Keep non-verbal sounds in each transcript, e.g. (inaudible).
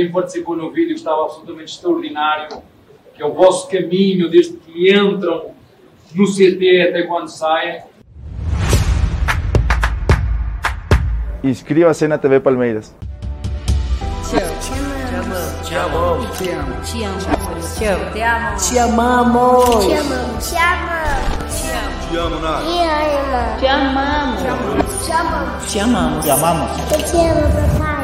quem participou no vídeo estava absolutamente extraordinário, que é o vosso caminho desde que entram no CT até quando saem. Inscreva-se na TV Palmeiras. Te amo. Te amamos. Te amo. Te amo. Te amo. Te amo. Te amamos. Te amamos. Te amamos. Te amo. Te amo, Nath. Te amamos. Te amamos. Te amamos. Te amamos. Eu te amo, papai. Bom dia,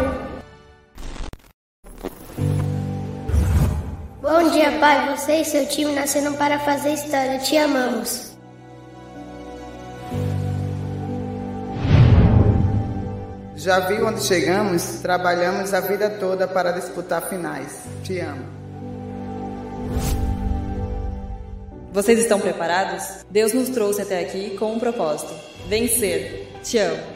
pai. Você e seu time nasceram para fazer história. Te amamos. Já viu onde chegamos? Trabalhamos a vida toda para disputar finais. Te amo. Vocês estão preparados? Deus nos trouxe até aqui com um propósito: vencer. Te amo.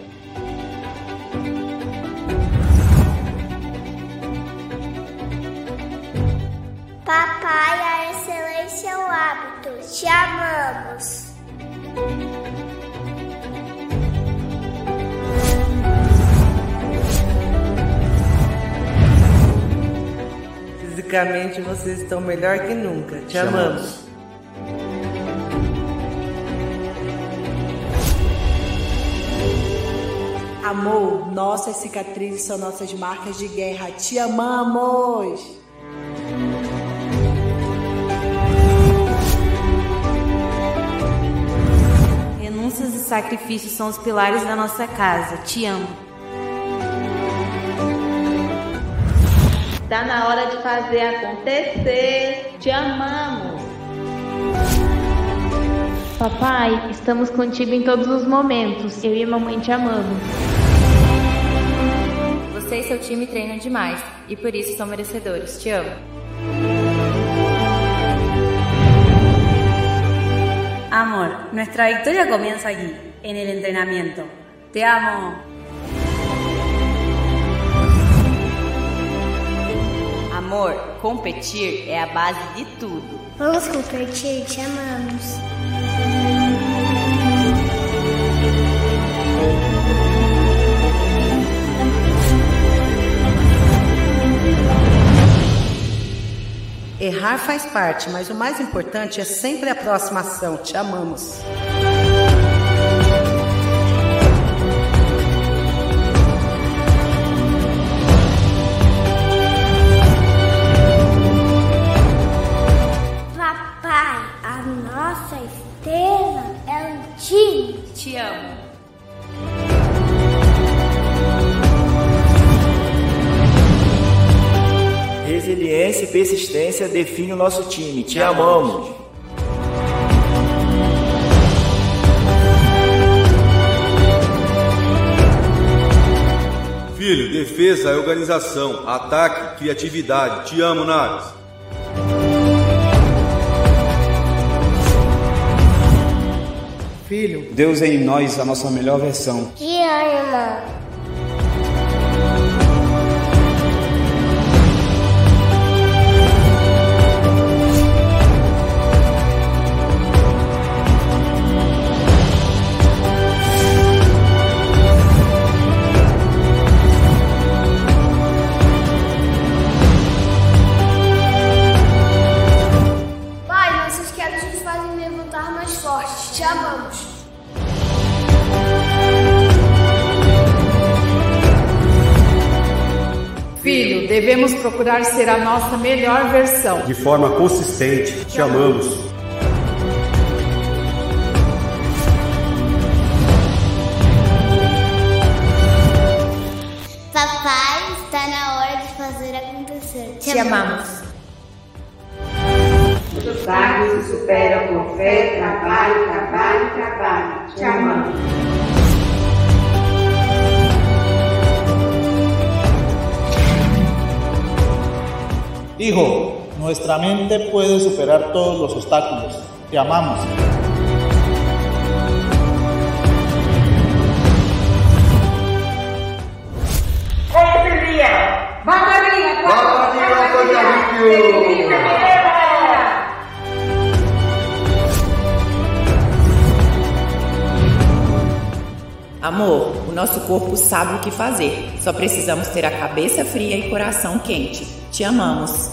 Papai, a excelência é o hábito. Te amamos. Fisicamente vocês estão melhor que nunca. Te, amamos. Amor, nossas cicatrizes são nossas marcas de guerra. Te amamos! Renúncias e sacrifícios são os pilares da nossa casa. Te amo. Tá na hora de fazer acontecer. Te amamos. Papai, estamos contigo em todos os momentos. Eu e a mamãe te amamos. Você e seu time treinam demais e por isso são merecedores. Te amo. Amor, nuestra victoria comienza aquí, en el entrenamiento. Te amo. Amor, competir é a base de tudo. Vamos competir, te amamos. Errar faz parte, mas o mais importante é sempre a próxima ação. Te amamos. Papai, a nossa estrela é o time. Te amo. Resiliência e persistência definem o nosso time. Te amamos. Filho, defesa é organização, ataque, criatividade. Te amo, Naves. Filho, Deus é em nós a nossa melhor versão. Te amo. Devemos procurar ser a nossa melhor versão. De forma consistente. Te amamos. Papai, está na hora de fazer acontecer. Te amamos. Os obstáculos se superam com fé, trabalho, trabalho, trabalho. Te amamos. Hijo, nuestra mente puede superar todos los obstáculos. Te amamos. Vamos arriba, Vamos arriba, Amor, o nosso corpo sabe o que fazer. Só precisamos ter a cabeça fria e coração quente. Te amamos.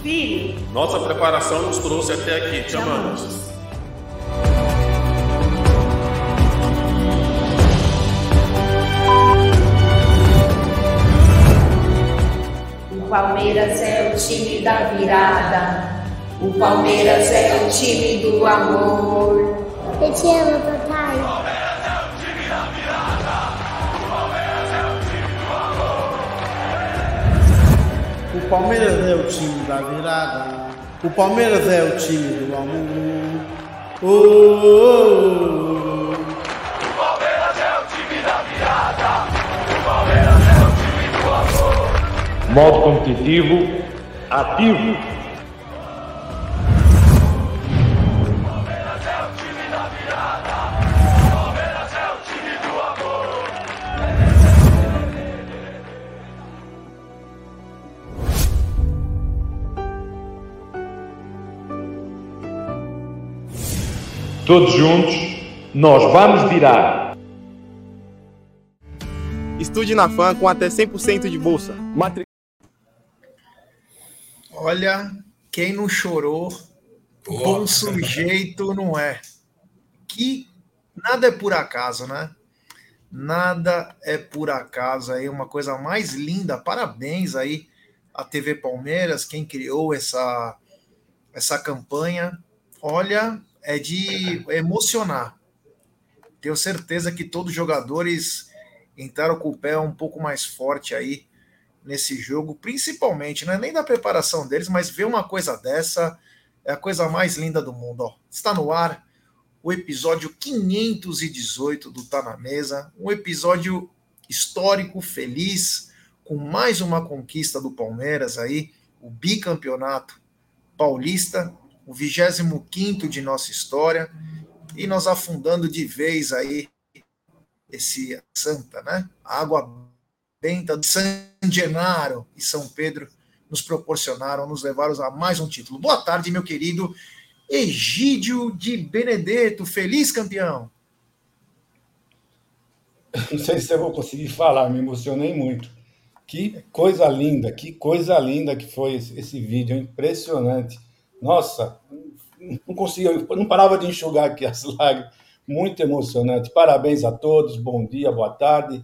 Filho, Nossa preparação nos trouxe até aqui. Te amamos. o Palmeiras é o time da virada. O Palmeiras é o time do amor. Eu te amo, papai. O Palmeiras é o time da virada. O Palmeiras é o time do amor. Oh, oh, oh. Modo competitivo ativo. Todos juntos, nós vamos virar. Estude na FAM com até 100% de bolsa. Olha, quem não chorou, bom sujeito não é. Que nada é por acaso, né? Nada é por acaso aí, uma coisa mais linda. Parabéns aí à TV Palmeiras, quem criou essa essa campanha. Olha, é de emocionar. Tenho certeza que todos os jogadores entraram com o pé um pouco mais forte aí nesse jogo, principalmente, não é nem da preparação deles, mas ver uma coisa dessa é a coisa mais linda do mundo. Ó. Está no ar o episódio 518 do Tá na Mesa, um episódio histórico, feliz, com mais uma conquista do Palmeiras aí, o bicampeonato paulista, o 25 de nossa história, e nós afundando de vez aí esse Santa, né? A água benta de San Genaro e São Pedro nos proporcionaram, nos levaram a mais um título. Boa tarde, meu querido Egídio de Benedetto, feliz campeão. Não sei se eu vou conseguir falar, me emocionei muito. Que coisa linda, que coisa linda que foi esse, vídeo, impressionante. Nossa, não conseguia, não parava de enxugar aqui as (laughs) lágrimas. Muito emocionante. Parabéns a todos, bom dia, boa tarde.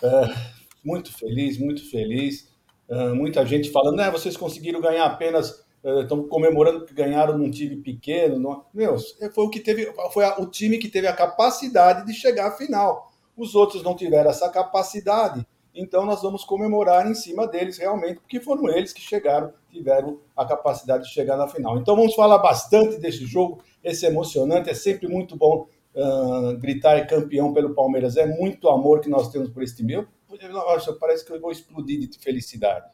É, muito feliz, muito feliz. É, muita gente falando, né, vocês conseguiram ganhar apenas, é, estão comemorando que ganharam num time pequeno. Não... Meu, foi o que teve, foi a, o time que teve a capacidade de chegar à final. Os outros não tiveram essa capacidade, então nós vamos comemorar em cima deles realmente, porque foram eles que chegaram, tiveram a capacidade de chegar na final. Então vamos falar bastante desse jogo, esse emocionante, é sempre muito bom uh, gritar campeão pelo Palmeiras, é muito amor que nós temos por esse time. Eu, nossa, parece que eu vou explodir de felicidade.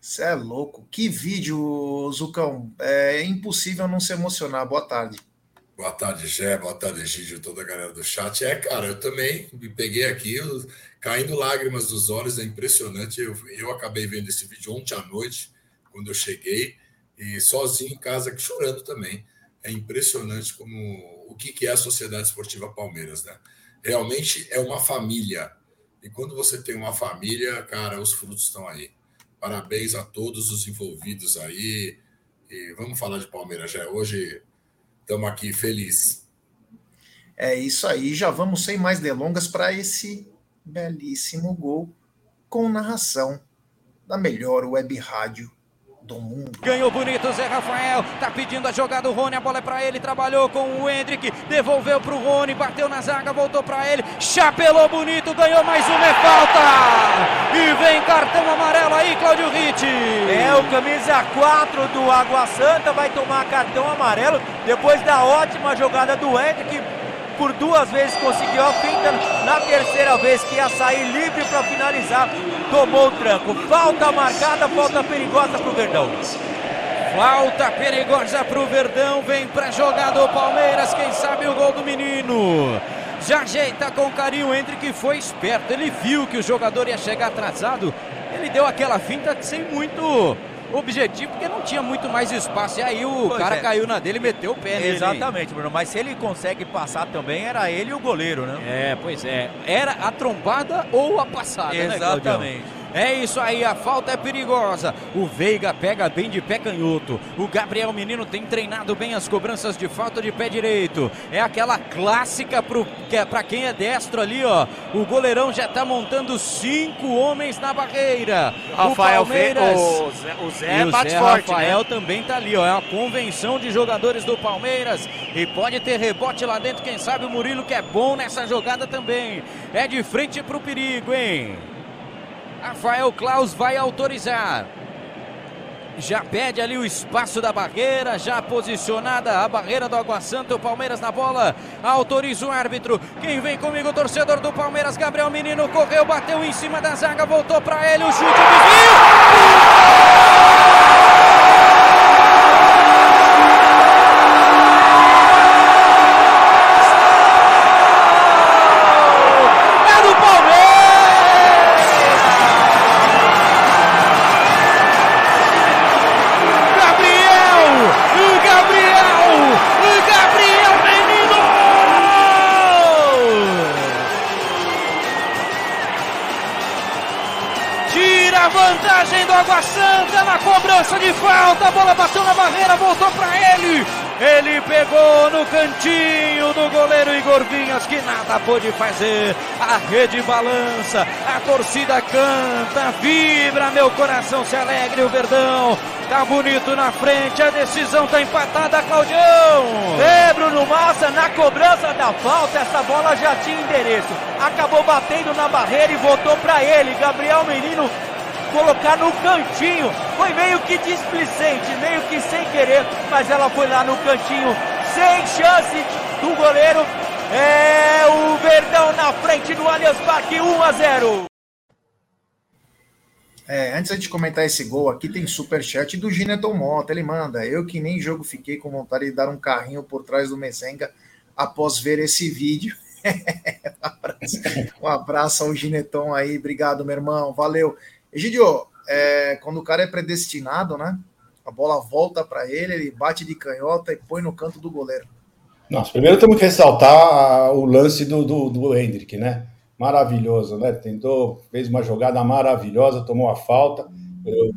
Você é louco. Que vídeo, Zucão. É impossível não se emocionar. Boa tarde. Boa tarde, Gé. Boa tarde, Egídio, toda a galera do chat. É, cara, eu também me peguei aqui, eu, caindo lágrimas dos olhos, é impressionante. Eu, eu acabei vendo esse vídeo ontem à noite, quando eu cheguei, e sozinho em casa, chorando também. É impressionante como o que, que é a Sociedade Esportiva Palmeiras, né? Realmente é uma família. E quando você tem uma família, cara, os frutos estão aí. Parabéns a todos os envolvidos aí. E vamos falar de Palmeiras já. Hoje estamos aqui felizes. É isso aí. Já vamos sem mais delongas para esse belíssimo gol com narração da melhor web rádio do mundo. Ganhou bonito Zé Rafael, tá pedindo a jogada o Rony, a bola é para ele, trabalhou com o Hendrick, devolveu pro Rony, bateu na zaga, voltou para ele, chapelou bonito, ganhou mais uma, é falta! E vem cartão amarelo aí, Cláudio Ritt. É, o camisa 4 do Água Santa vai tomar cartão amarelo depois da ótima jogada do Hendrick, por duas vezes conseguiu a finta, na terceira vez que ia sair livre para finalizar, tomou o tranco. Falta marcada, falta perigosa para o Verdão. Falta perigosa para o Verdão, vem para jogada o Palmeiras, quem sabe o gol do menino. Já ajeita com carinho o Hendrick, foi esperto, ele viu que o jogador ia chegar atrasado, ele deu aquela finta sem muito objetivo, porque não tinha muito mais espaço. E aí o Pois cara é. caiu na dele e meteu o pé nele. Exatamente, Bruno. Mas se ele consegue passar também, era ele e o goleiro, né? É, pois é. Era a trombada ou a passada, né? Exatamente. É isso aí, a falta é perigosa. O Veiga pega bem de pé canhoto. O Gabriel Menino tem treinado bem as cobranças de falta de pé direito. É aquela clássica que é pra quem é destro ali, ó. O goleirão já tá montando cinco homens na barreira. Rafael o Palmeiras. O Zé- o Zé e o Zé forte, Rafael né? também tá ali, ó. É a convenção de jogadores do Palmeiras. E pode ter rebote lá dentro, quem sabe o Murilo que é bom nessa jogada também. É de frente pro perigo, hein? Rafael Klaus vai autorizar. Já pede ali o espaço da barreira, já posicionada a barreira do Água Santa, o Palmeiras na bola, autoriza o árbitro. Quem vem comigo, torcedor do Palmeiras, Gabriel Menino, correu, bateu em cima da zaga, voltou para ele, o chute, desvio! Cobrança de falta. A bola bateu na barreira, voltou para ele. Ele pegou no cantinho do goleiro Igor Vinhas, que nada pôde fazer. A rede balança, a torcida canta, vibra, meu coração se alegre. O Verdão tá bonito na frente, a decisão tá empatada, Claudião. É, Bruno Massa, na cobrança da falta, essa bola já tinha endereço. Acabou batendo na barreira e voltou para ele. Gabriel Menino colocar no cantinho. Foi meio que displicente, meio que sem querer, mas ela foi lá no cantinho, sem chance do goleiro. É o Verdão na frente do Allianz Parque, 1 a 0. É, antes de comentar esse gol, aqui tem superchat do Gineton Mota. Ele manda: Eu que nem jogo fiquei com vontade de dar um carrinho por trás do Mezenga após ver esse vídeo. (laughs) um, abraço, um abraço ao Gineton aí, obrigado, meu irmão, valeu. Egidio, é, quando o cara é predestinado, né? A bola volta para ele, ele bate de canhota e põe no canto do goleiro. Nossa, primeiro temos que ressaltar o lance do, do, do Hendrick, né? Maravilhoso, né? Tentou, fez uma jogada maravilhosa, tomou a falta. Eu,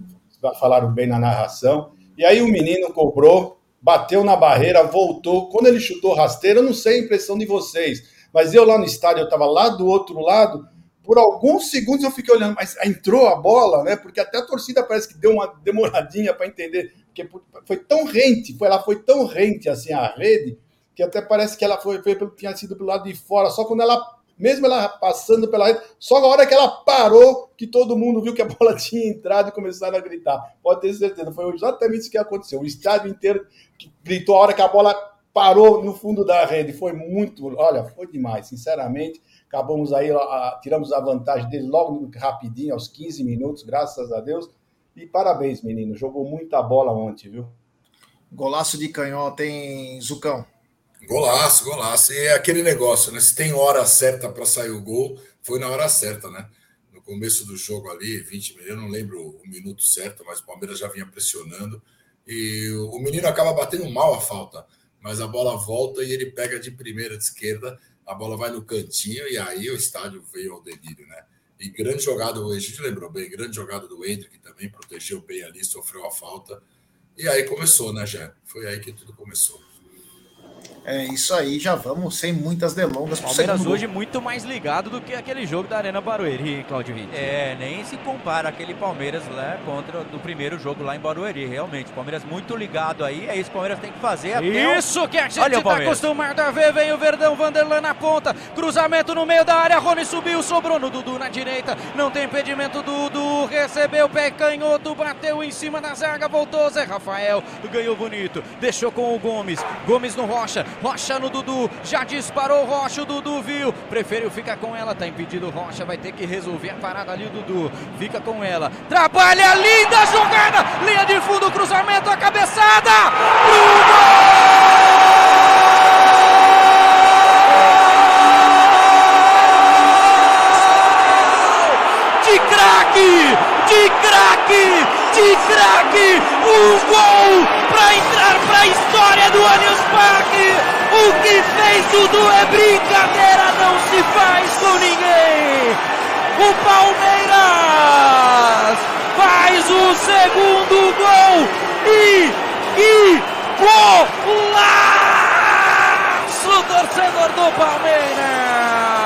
falaram bem na narração. E aí o menino cobrou, bateu na barreira, voltou. Quando ele chutou rasteiro, eu não sei a impressão de vocês, mas eu lá no estádio, eu estava lá do outro lado. Por alguns segundos eu fiquei olhando, mas entrou a bola, né? Porque até a torcida parece que deu uma demoradinha para entender, porque foi tão rente, foi, ela foi tão rente assim a rede, que até parece que ela foi, foi tinha sido pelo lado de fora, só quando ela, mesmo ela passando pela rede, só na hora que ela parou, que todo mundo viu que a (laughs) bola tinha entrado e começaram a gritar. Pode ter certeza, foi exatamente isso que aconteceu. O estádio inteiro gritou a hora que a bola parou no fundo da rede. Foi muito, olha, foi demais, sinceramente. Acabamos aí, a, tiramos a vantagem dele logo rapidinho, aos 15 minutos, graças a Deus. E parabéns, menino. Jogou muita bola ontem, viu? Golaço de canhota, hein, Zucão? Golaço, golaço. E é aquele negócio, né? Se tem hora certa para sair o gol, foi na hora certa, né? No começo do jogo ali, 20 minutos, eu não lembro o minuto certo, mas o Palmeiras já vinha pressionando. E o menino acaba batendo mal a falta, mas a bola volta e ele pega de primeira de esquerda, a bola vai no cantinho e aí o estádio veio ao delírio, né? E grande jogada, a gente lembrou bem, grande jogada do Hendrick também, protegeu bem ali, sofreu a falta. E aí começou, né, Jé? Foi aí que tudo começou. É isso aí, já vamos sem muitas delongas. Palmeiras segundo hoje muito mais ligado do que aquele jogo da Arena Barueri, Claudio Ritt. É, nem se compara aquele Palmeiras lá contra do primeiro jogo lá em Barueri, realmente. Palmeiras muito ligado aí, é isso que o Palmeiras tem que fazer. até o- Isso que a gente Olha tá acostumado a ver. Vem o Verdão, Vanderlan na ponta. Cruzamento no meio da área. Rony subiu, sobrou no Dudu na direita. Não tem impedimento. Dudu recebeu pé canhoto, bateu em cima da zaga. Voltou Zé Rafael. Ganhou bonito. Deixou com o Gomes. Gomes no Rocha. Rocha no Dudu. Já disparou Rocha. O Dudu viu. Preferiu ficar com ela. Tá impedido Rocha. Vai ter que resolver a parada ali. O Dudu fica com ela. Trabalha linda jogada. Linha de fundo, cruzamento, a cabeçada. De craque! De craque! De craque! Um gol para entrar para a história do Allianz Parque! O que fez Dudu é brincadeira, não se faz com ninguém! O Palmeiras faz o segundo gol e que golaço, torcedor do Palmeiras!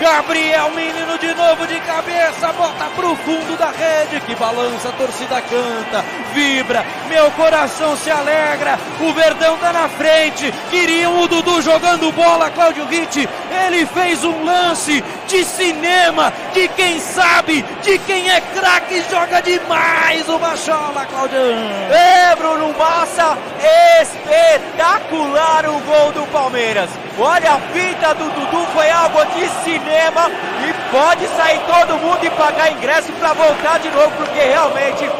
Gabriel Menino de novo de cabeça, bota pro fundo da rede, que balança, a torcida canta, vibra, meu coração se alegra, o Verdão tá na frente, queriam o Dudu jogando bola, Cláudio Ritt, ele fez um lance de cinema, de quem sabe, de quem é craque, joga demais o Bachola, Claudião. É, Bruno Massa, espetacular o gol do Palmeiras. Olha a fita do Dudu, foi algo de cinema e pode sair todo mundo e pagar ingresso para voltar de novo, porque realmente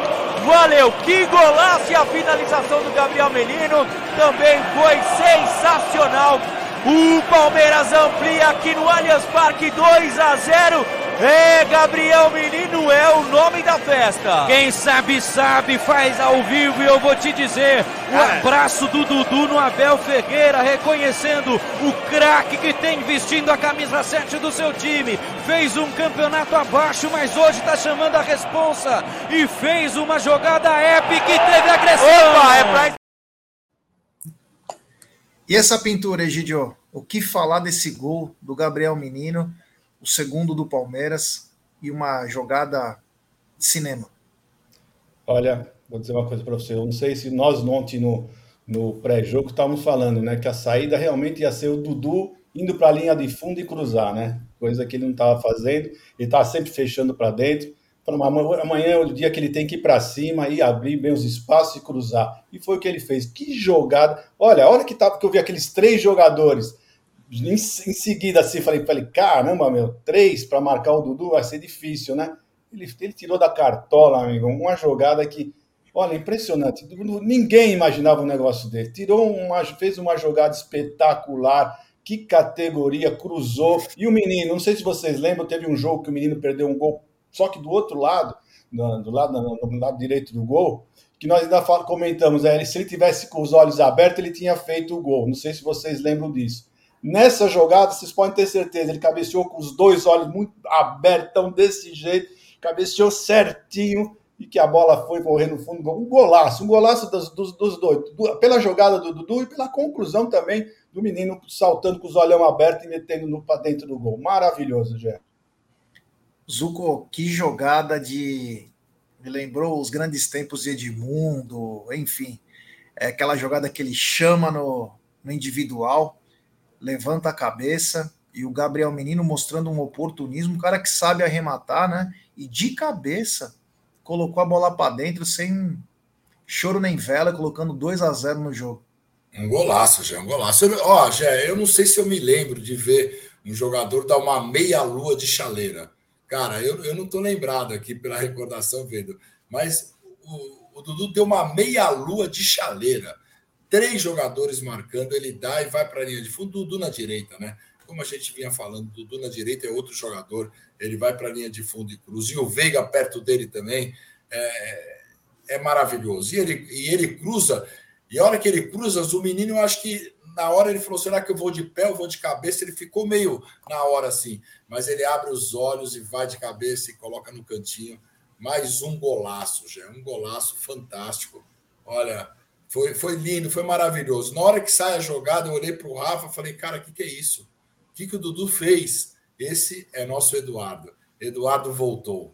valeu. Que golaço e a finalização do Gabriel Menino também foi sensacional. O Palmeiras amplia aqui no Allianz Parque 2 a 0. É, Gabriel Menino é o nome da festa. Quem sabe, sabe, faz ao vivo e eu vou te dizer: o É. abraço do Dudu no Abel Ferreira, reconhecendo o craque que tem vestindo a camisa 7 do seu time. Fez um campeonato abaixo, mas hoje está chamando a responsa e fez uma jogada épica e teve agressão. Opa, é pra E essa pintura, Egidio? O que falar desse gol do Gabriel Menino, o segundo do Palmeiras e uma jogada de cinema? Olha, vou dizer uma coisa para você. Eu não sei se nós ontem no, no pré-jogo estávamos falando, né? Que a saída realmente ia ser o Dudu indo para a linha de fundo e cruzar, né? Coisa que ele não estava fazendo. Ele estava sempre fechando para dentro. Falou, "Amanhã- amanhã é o dia que ele tem que ir para cima e abrir bem os espaços e cruzar. E foi o que ele fez. Que jogada! Olha, a hora que tava que eu vi aqueles três jogadores em, em seguida assim, falei, falei, caramba, meu, três para marcar o Dudu vai ser difícil, né? Ele, ele tirou da cartola, amigo, uma jogada que, olha, impressionante. Ninguém imaginava um negócio dele. Tirou uma, fez uma jogada espetacular. Que categoria, cruzou. E o menino, não sei se vocês lembram, teve um jogo que o menino perdeu um gol, só que do outro lado, do, do lado, do lado direito do gol, que nós ainda comentamos, é, se ele tivesse com os olhos abertos, ele tinha feito o gol. Não sei se vocês lembram disso. Nessa jogada, vocês podem ter certeza, ele cabeceou com os dois olhos muito abertos, desse jeito, cabeceou certinho e que a bola foi correr no fundo. Um golaço, um golaço dos, dos, dos dois, do- pela jogada do Dudu e pela conclusão também do menino saltando com os olhão abertos e metendo para dentro do gol. Maravilhoso, Gé. Zuko, que jogada de. Me lembrou os grandes tempos de Edmundo, enfim. É aquela jogada que ele chama no, no individual, levanta a cabeça e o Gabriel Menino mostrando um oportunismo, um cara que sabe arrematar, né? E de cabeça colocou a bola para dentro sem choro nem vela, colocando 2 a 0 no jogo. Um golaço, Jé, um golaço. Ó, Jé, eu não sei se eu me lembro de ver um jogador dar uma meia-lua de chaleira. Cara, eu, eu não tô lembrado aqui pela recordação, vendo, mas o, o Dudu deu uma meia-lua de chaleira. Três jogadores marcando, ele dá e vai para a linha de fundo. Dudu na direita, né? Como a gente vinha falando, Dudu na direita é outro jogador, ele vai para a linha de fundo e cruza. E o Veiga perto dele também é, é maravilhoso. E ele, e ele cruza, e a hora que ele cruza, o menino, eu acho que na hora ele falou: será que eu vou de pé ou vou de cabeça? Ele ficou meio na hora assim, mas ele abre os olhos e vai de cabeça e coloca no cantinho. Mais um golaço, já um golaço fantástico. Olha, foi, foi lindo, foi maravilhoso. Na hora que sai a jogada, eu olhei para o Rafa e falei: cara, o que, que é isso? O que, que o Dudu fez? Esse é nosso Eduardo. Eduardo voltou.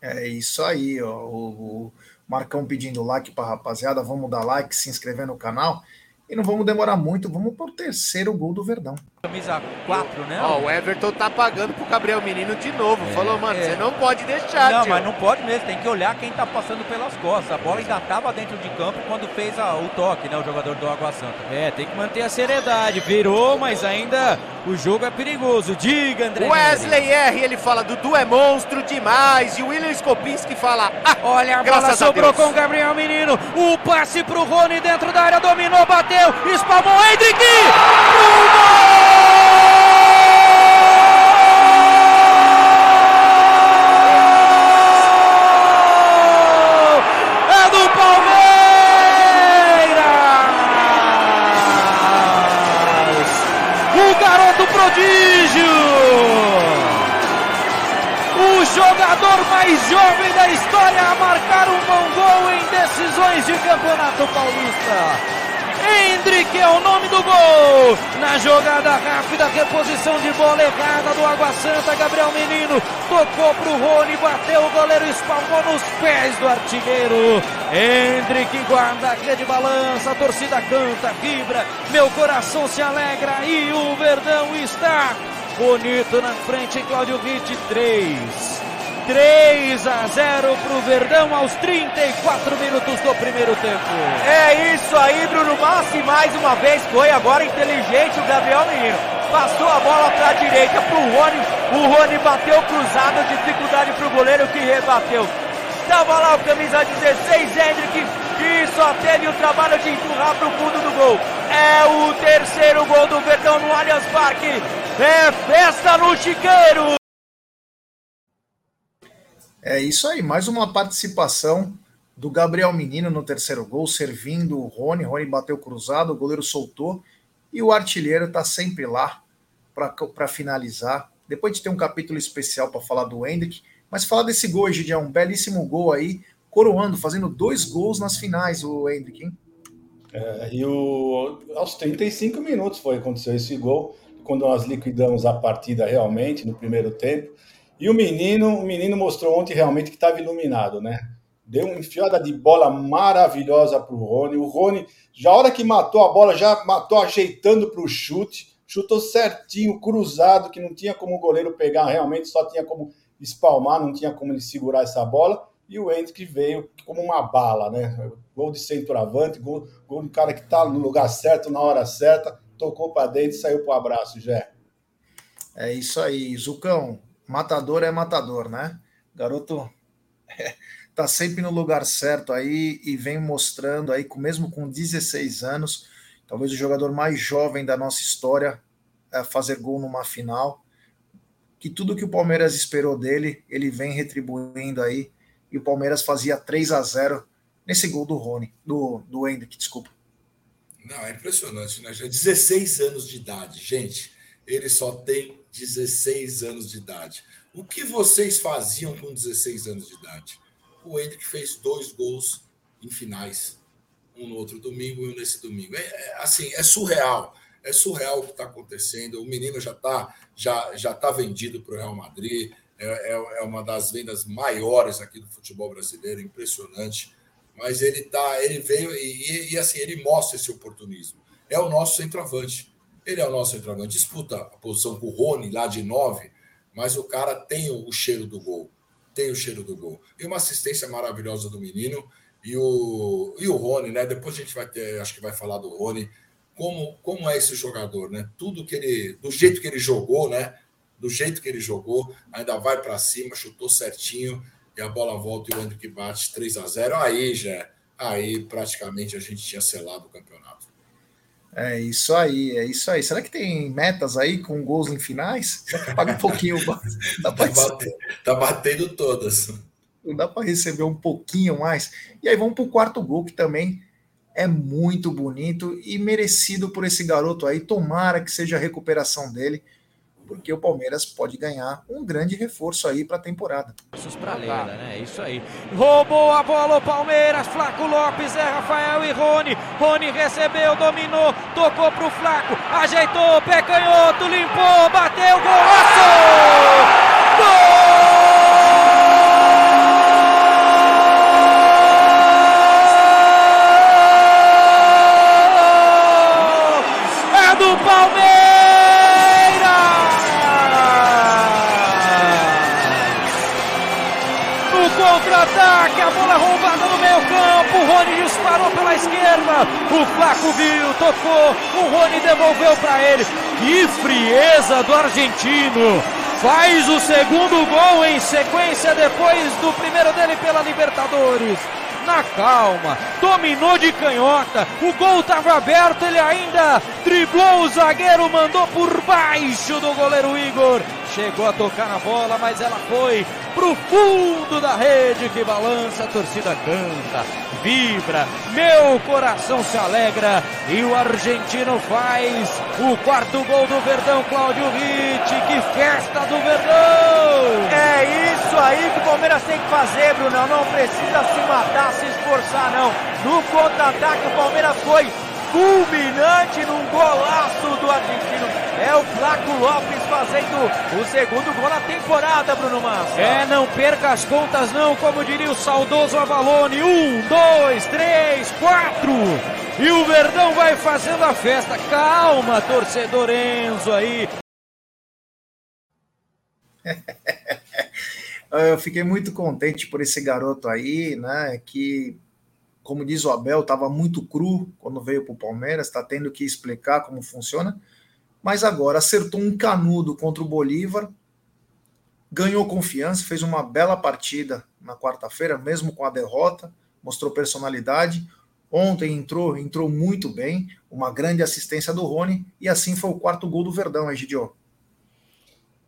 É isso aí, ó. O, o Marcão pedindo like para rapaziada. Vamos dar like, se inscrever no canal. E não vamos demorar muito, vamos para o terceiro gol do Verdão. Camisa 4, né? Ó, o Everton tá pagando pro Gabriel Menino de novo. É, Falou, mano, é. você não pode deixar, Não, tio. mas não pode mesmo, tem que olhar quem tá passando pelas costas. A bola ainda tava dentro de campo quando fez a- o toque, né? O jogador do Água Santa. É, tem que manter a seriedade. Virou, mas ainda o jogo é perigoso. Diga, André. Wesley R, ele fala, Dudu é monstro demais. E o William Skopinski fala, ah, Olha, a bola a sobrou Deus. com o Gabriel Menino. O passe pro Rony dentro da área, dominou, bateu, espalmou, Hendrick! Pro gol! Jogador mais jovem da história a marcar um bom gol em decisões de campeonato paulista. Hendrick é o nome do gol. Na jogada rápida, reposição de bola errada do Água Santa, Gabriel Menino tocou pro Rony, bateu o goleiro, espalmou nos pés do artilheiro. Hendrick guarda a rede balança, a torcida canta, vibra, meu coração se alegra e o Verdão está bonito na frente, Cláudio Ritt 3. 3 a 0 para o Verdão aos 34 minutos do primeiro tempo. É isso aí, Bruno Massi, mais uma vez foi agora inteligente o Gabriel Menino. Passou a bola para a direita para o Rony, o Rony bateu cruzado, dificuldade para o goleiro que rebateu. Estava lá o camisa 16, Hendrick, que só teve o trabalho de empurrar para o fundo do gol. É o terceiro gol do Verdão no Allianz Parque. É festa no Chiqueiro. É isso aí, mais uma participação do Gabriel Menino no terceiro gol, servindo o Rony. Rony bateu cruzado, o goleiro soltou e o artilheiro está sempre lá para finalizar. Depois de ter um capítulo especial para falar do Hendrick, mas falar desse gol, Gigi, é um belíssimo gol aí, coroando, fazendo dois gols nas finais, o Hendrick, hein? É, e o, aos 35 minutos foi aconteceu esse gol, quando nós liquidamos a partida realmente no primeiro tempo. E o menino, o menino mostrou ontem realmente que estava iluminado, né? Deu uma enfiada de bola maravilhosa para o Rony. O Rony, já a hora que matou a bola, já matou ajeitando para o chute. Chutou certinho, cruzado, que não tinha como o goleiro pegar realmente, só tinha como espalmar, não tinha como ele segurar essa bola. E o Hendrick veio como uma bala, né? Gol de centroavante, gol, gol do cara que está no lugar certo, na hora certa, tocou para dentro e saiu para o abraço, Jé. É isso aí, Zucão matador é matador, né? Garoto é, (laughs) tá sempre no lugar certo aí e vem mostrando aí, mesmo com 16 anos, talvez o jogador mais jovem da nossa história a fazer gol numa final. Que tudo que o Palmeiras esperou dele, ele vem retribuindo aí. E o Palmeiras fazia 3 a 0 nesse gol do Rony, do, do Hendrick, desculpa. Não, é impressionante, né? Já 16 anos de idade, gente. Ele só tem 16 anos de idade. O que vocês faziam com 16 anos de idade? O Hendrick fez dois gols em finais, um no outro domingo e um nesse domingo. É, é assim, é surreal. É surreal o que está acontecendo. O menino já está já, já tá vendido para o Real Madrid. É, é, é, uma das vendas maiores aqui do futebol brasileiro, impressionante. Mas ele tá, ele veio e, e assim ele mostra esse oportunismo. É o nosso centroavante. Ele é o nosso centroavante. Disputa a posição com o Rony lá de 9, mas o cara tem o, cheiro do gol. Tem o cheiro do gol. E uma assistência maravilhosa do menino. E o, e o Rony, né? Depois a gente vai ter, acho que vai falar do Rony. Como, como é esse jogador, né? Tudo que ele. Do jeito que ele jogou, né? Do jeito que ele jogou, ainda vai para cima, chutou certinho. E a bola volta e o Hendrick bate 3 a 0 Aí já. Aí praticamente a gente tinha selado o campeonato. É isso aí, é isso aí. Será que tem metas aí com gols em finais? Paga um pouquinho. (laughs) Dá tá, batendo, tá batendo todas. Não dá para receber um pouquinho mais. E aí vamos para o quarto gol, que também é muito bonito e merecido por esse garoto aí. Tomara que seja a recuperação dele porque o Palmeiras pode ganhar um grande reforço aí para a temporada. Para Leila, né? Isso aí. Roubou a bola o Palmeiras, Flaco Lopes, é Rafael e Rony. Rony recebeu, dominou, tocou pro Flaco, ajeitou, pé canhoto, limpou, bateu, golaço! Gol! contra-ataque, esquerda, o Flaco viu, tocou, o Rony devolveu para ele. Que frieza do argentino! Faz o segundo gol em sequência depois do primeiro dele pela Libertadores na calma, dominou de canhota, o gol estava aberto, ele ainda driblou o zagueiro, mandou por baixo do goleiro Igor chegou a tocar na bola, mas ela foi pro fundo da rede que balança, a torcida canta, vibra, meu coração se alegra e o argentino faz o quarto gol do Verdão, Cláudio Ritt, que festa do Verdão! É isso aí que o Palmeiras tem que fazer, Bruno, não precisa se matar, se esforçar não. No contra-ataque o Palmeiras foi fulminante num golaço do argentino. É o Flaco Lopes fazendo o segundo gol na temporada, Bruno Massa. É, não perca as contas não, como diria o saudoso Avalone. Um, dois, três, quatro. E o Verdão vai fazendo a festa. Calma, torcedor Enzo aí. (laughs) Eu fiquei muito contente por esse garoto aí, né? Que como diz o Abel, estava muito cru quando veio para o Palmeiras, está tendo que explicar como funciona, mas agora acertou um canudo contra o Bolívar, ganhou confiança, fez uma bela partida na quarta-feira, mesmo com a derrota, mostrou personalidade. Ontem entrou, entrou muito bem, uma grande assistência do Rony, e assim foi o quarto gol do Verdão, Egidio.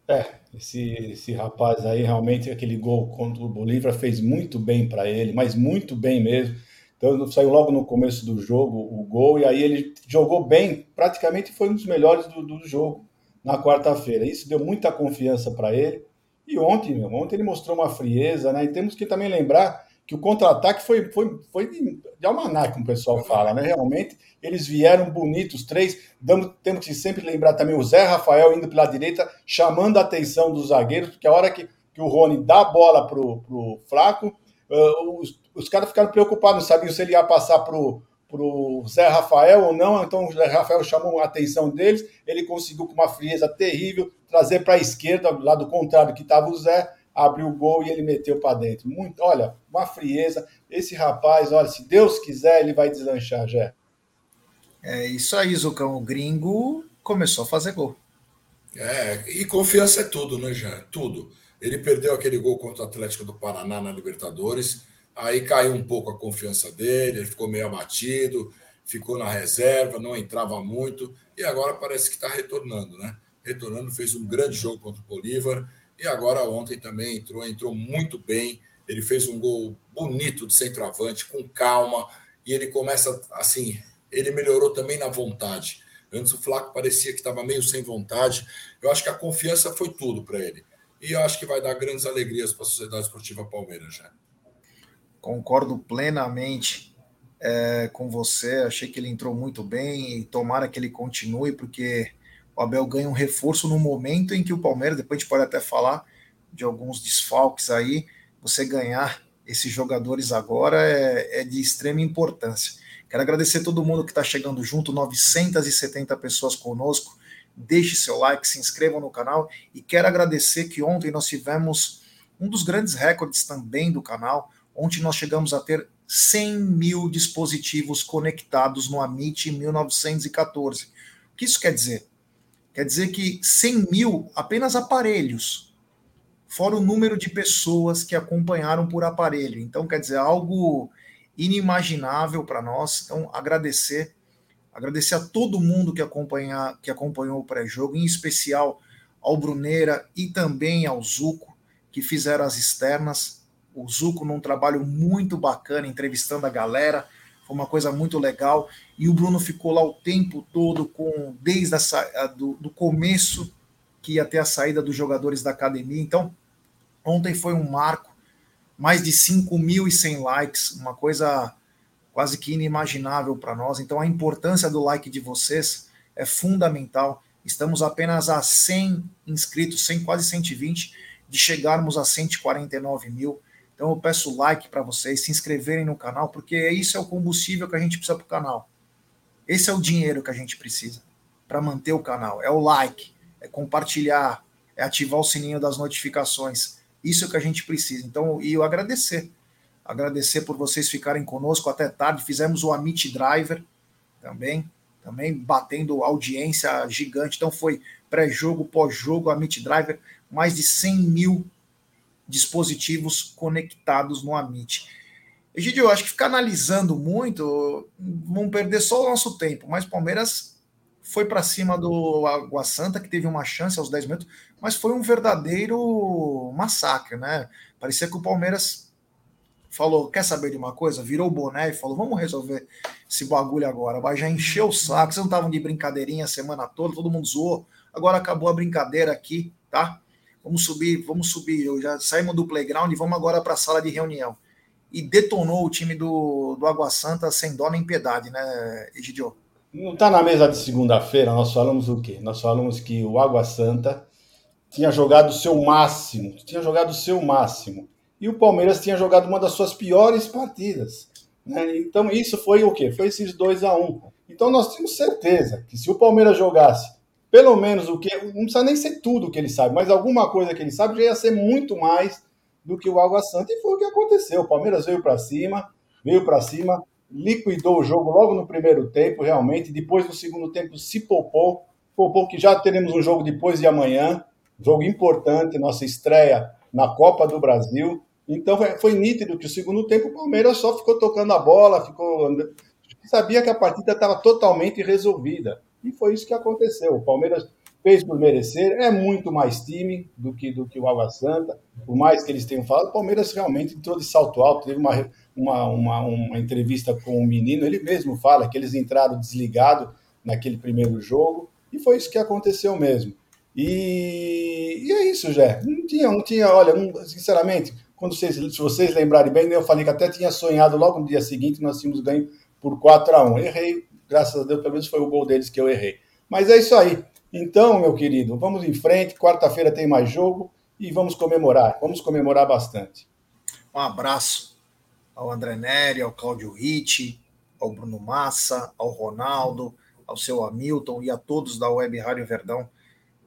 É, esse, esse rapaz aí, realmente, aquele gol contra o Bolívar fez muito bem para ele, mas muito bem mesmo então saiu logo no começo do jogo o gol, e aí ele jogou bem, praticamente foi um dos melhores do, do jogo na quarta-feira. Isso deu muita confiança para ele. E ontem, meu, ontem ele mostrou uma frieza, né? E temos que também lembrar que o contra-ataque foi, foi, foi de almanac, como o pessoal fala, né? Realmente, eles vieram bonitos, três. Damos, temos que sempre lembrar também o Zé Rafael indo pela direita, chamando a atenção dos zagueiros, porque a hora que, que o Rony dá a bola pro, pro Flaco, uh, os, os caras ficaram preocupados, não sabiam se ele ia passar pro pro Zé Rafael ou não, então o Zé Rafael chamou a atenção deles, ele conseguiu com uma frieza terrível trazer para a esquerda, do lado contrário que estava o Zé, abriu o gol e ele meteu para dentro. Muito, olha, uma frieza. Esse rapaz, olha, se Deus quiser, ele vai deslanchar, já. É isso aí, Zucão. O gringo começou a fazer gol. É, e confiança é tudo, né, Jean? Tudo. Ele perdeu aquele gol contra o Atlético do Paraná na Libertadores Aí caiu um pouco a confiança dele, ele ficou meio abatido, ficou na reserva, não entrava muito, e agora parece que está retornando, né? Retornando, fez um grande jogo contra o Bolívar, e agora ontem também entrou, entrou muito bem. Ele fez um gol bonito de centroavante, com calma, e ele começa assim, ele melhorou também na vontade. Antes o Flaco parecia que estava meio sem vontade. Eu acho que a confiança foi tudo para ele. E acho que vai dar grandes alegrias para a Sociedade Esportiva Palmeiras já. Concordo plenamente é, com você. Achei que ele entrou muito bem e tomara que ele continue, porque o Abel ganha um reforço no momento em que o Palmeiras, depois a gente pode até falar de alguns desfalques aí, você ganhar esses jogadores agora é, é de extrema importância. Quero agradecer todo mundo que está chegando junto, 970 pessoas conosco. Deixe seu like, se inscreva no canal e quero agradecer que ontem nós tivemos um dos grandes recordes também do canal, Ontem nós chegamos a ter 100 mil dispositivos conectados no Amit em 1914. O que isso quer dizer? Quer dizer que 100 mil apenas aparelhos, fora o número de pessoas que acompanharam por aparelho. Então, quer dizer, algo inimaginável para nós. Então, agradecer. Agradecer a todo mundo que, acompanha, que acompanhou o pré-jogo, em especial ao Bruneira e também ao Zuco, que fizeram as externas o Zuco num trabalho muito bacana, entrevistando a galera, foi uma coisa muito legal. E o Bruno ficou lá o tempo todo, com desde a, do, do começo que ia ter a saída dos jogadores da academia. Então, ontem foi um marco, mais de 5.100 likes, uma coisa quase que inimaginável para nós. Então, a importância do like de vocês é fundamental. Estamos apenas a 100 inscritos, 100, quase 120, de chegarmos a 149 mil. Então eu peço like para vocês, se inscreverem no canal, porque isso é o combustível que a gente precisa para o canal. Esse é o dinheiro que a gente precisa para manter o canal. É o like, é compartilhar, é ativar o sininho das notificações. Isso é o que a gente precisa. Então, e eu agradecer. Agradecer por vocês ficarem conosco até tarde. Fizemos o Amit Driver também, também batendo audiência gigante. Então foi pré-jogo, pós-jogo, Amit Driver, mais de 100 mil dispositivos conectados no Amit. Egidio, eu acho que ficar analisando muito, vamos perder só o nosso tempo, mas Palmeiras foi para cima do Água Santa, que teve uma chance aos 10 minutos, mas foi um verdadeiro massacre, né? Parecia que o Palmeiras falou: quer saber de uma coisa? Virou o boné e falou: vamos resolver esse bagulho agora. Vai já encher o saco. Vocês não estavam de brincadeirinha a semana toda, todo mundo zoou. Agora acabou a brincadeira aqui, tá? Vamos subir, vamos subir. Eu já saímos do playground e vamos agora para a sala de reunião. E detonou o time do, do Água Santa sem dó nem piedade, né, Egidio? Não está na mesa de segunda-feira, nós falamos o quê? Nós falamos que o Água Santa tinha jogado o seu máximo, tinha jogado o seu máximo. E o Palmeiras tinha jogado uma das suas piores partidas. Né? Então isso foi o quê? Foi esses 2 a 1 um. Então nós temos certeza que se o Palmeiras jogasse pelo menos o que. Não precisa nem ser tudo que ele sabe, mas alguma coisa que ele sabe já ia ser muito mais do que o Água Santa. E foi o que aconteceu. O Palmeiras veio para cima, veio para cima, liquidou o jogo logo no primeiro tempo, realmente. Depois, no segundo tempo, se poupou. Poupou que já teremos um jogo depois de amanhã. Jogo importante, nossa estreia na Copa do Brasil. Então foi nítido que o segundo tempo o Palmeiras só ficou tocando a bola, ficou. Sabia que a partida estava totalmente resolvida. E foi isso que aconteceu. O Palmeiras fez por merecer, é muito mais time do que, do que o Água Santa, por mais que eles tenham falado, o Palmeiras realmente entrou de salto alto, teve uma, uma, uma, uma entrevista com o um menino, ele mesmo fala que eles entraram desligados naquele primeiro jogo, e foi isso que aconteceu mesmo. E, e é isso, Jé. Não tinha, não tinha, olha, sinceramente, quando vocês, se vocês lembrarem bem, eu falei que até tinha sonhado logo no dia seguinte, nós tínhamos ganho por 4 a 1 Errei Graças a Deus, pelo menos foi o gol deles que eu errei. Mas é isso aí. Então, meu querido, vamos em frente. Quarta-feira tem mais jogo e vamos comemorar. Vamos comemorar bastante. Um abraço ao André Neri, ao Cláudio Ritti, ao Bruno Massa, ao Ronaldo, ao seu Hamilton e a todos da Web Rádio Verdão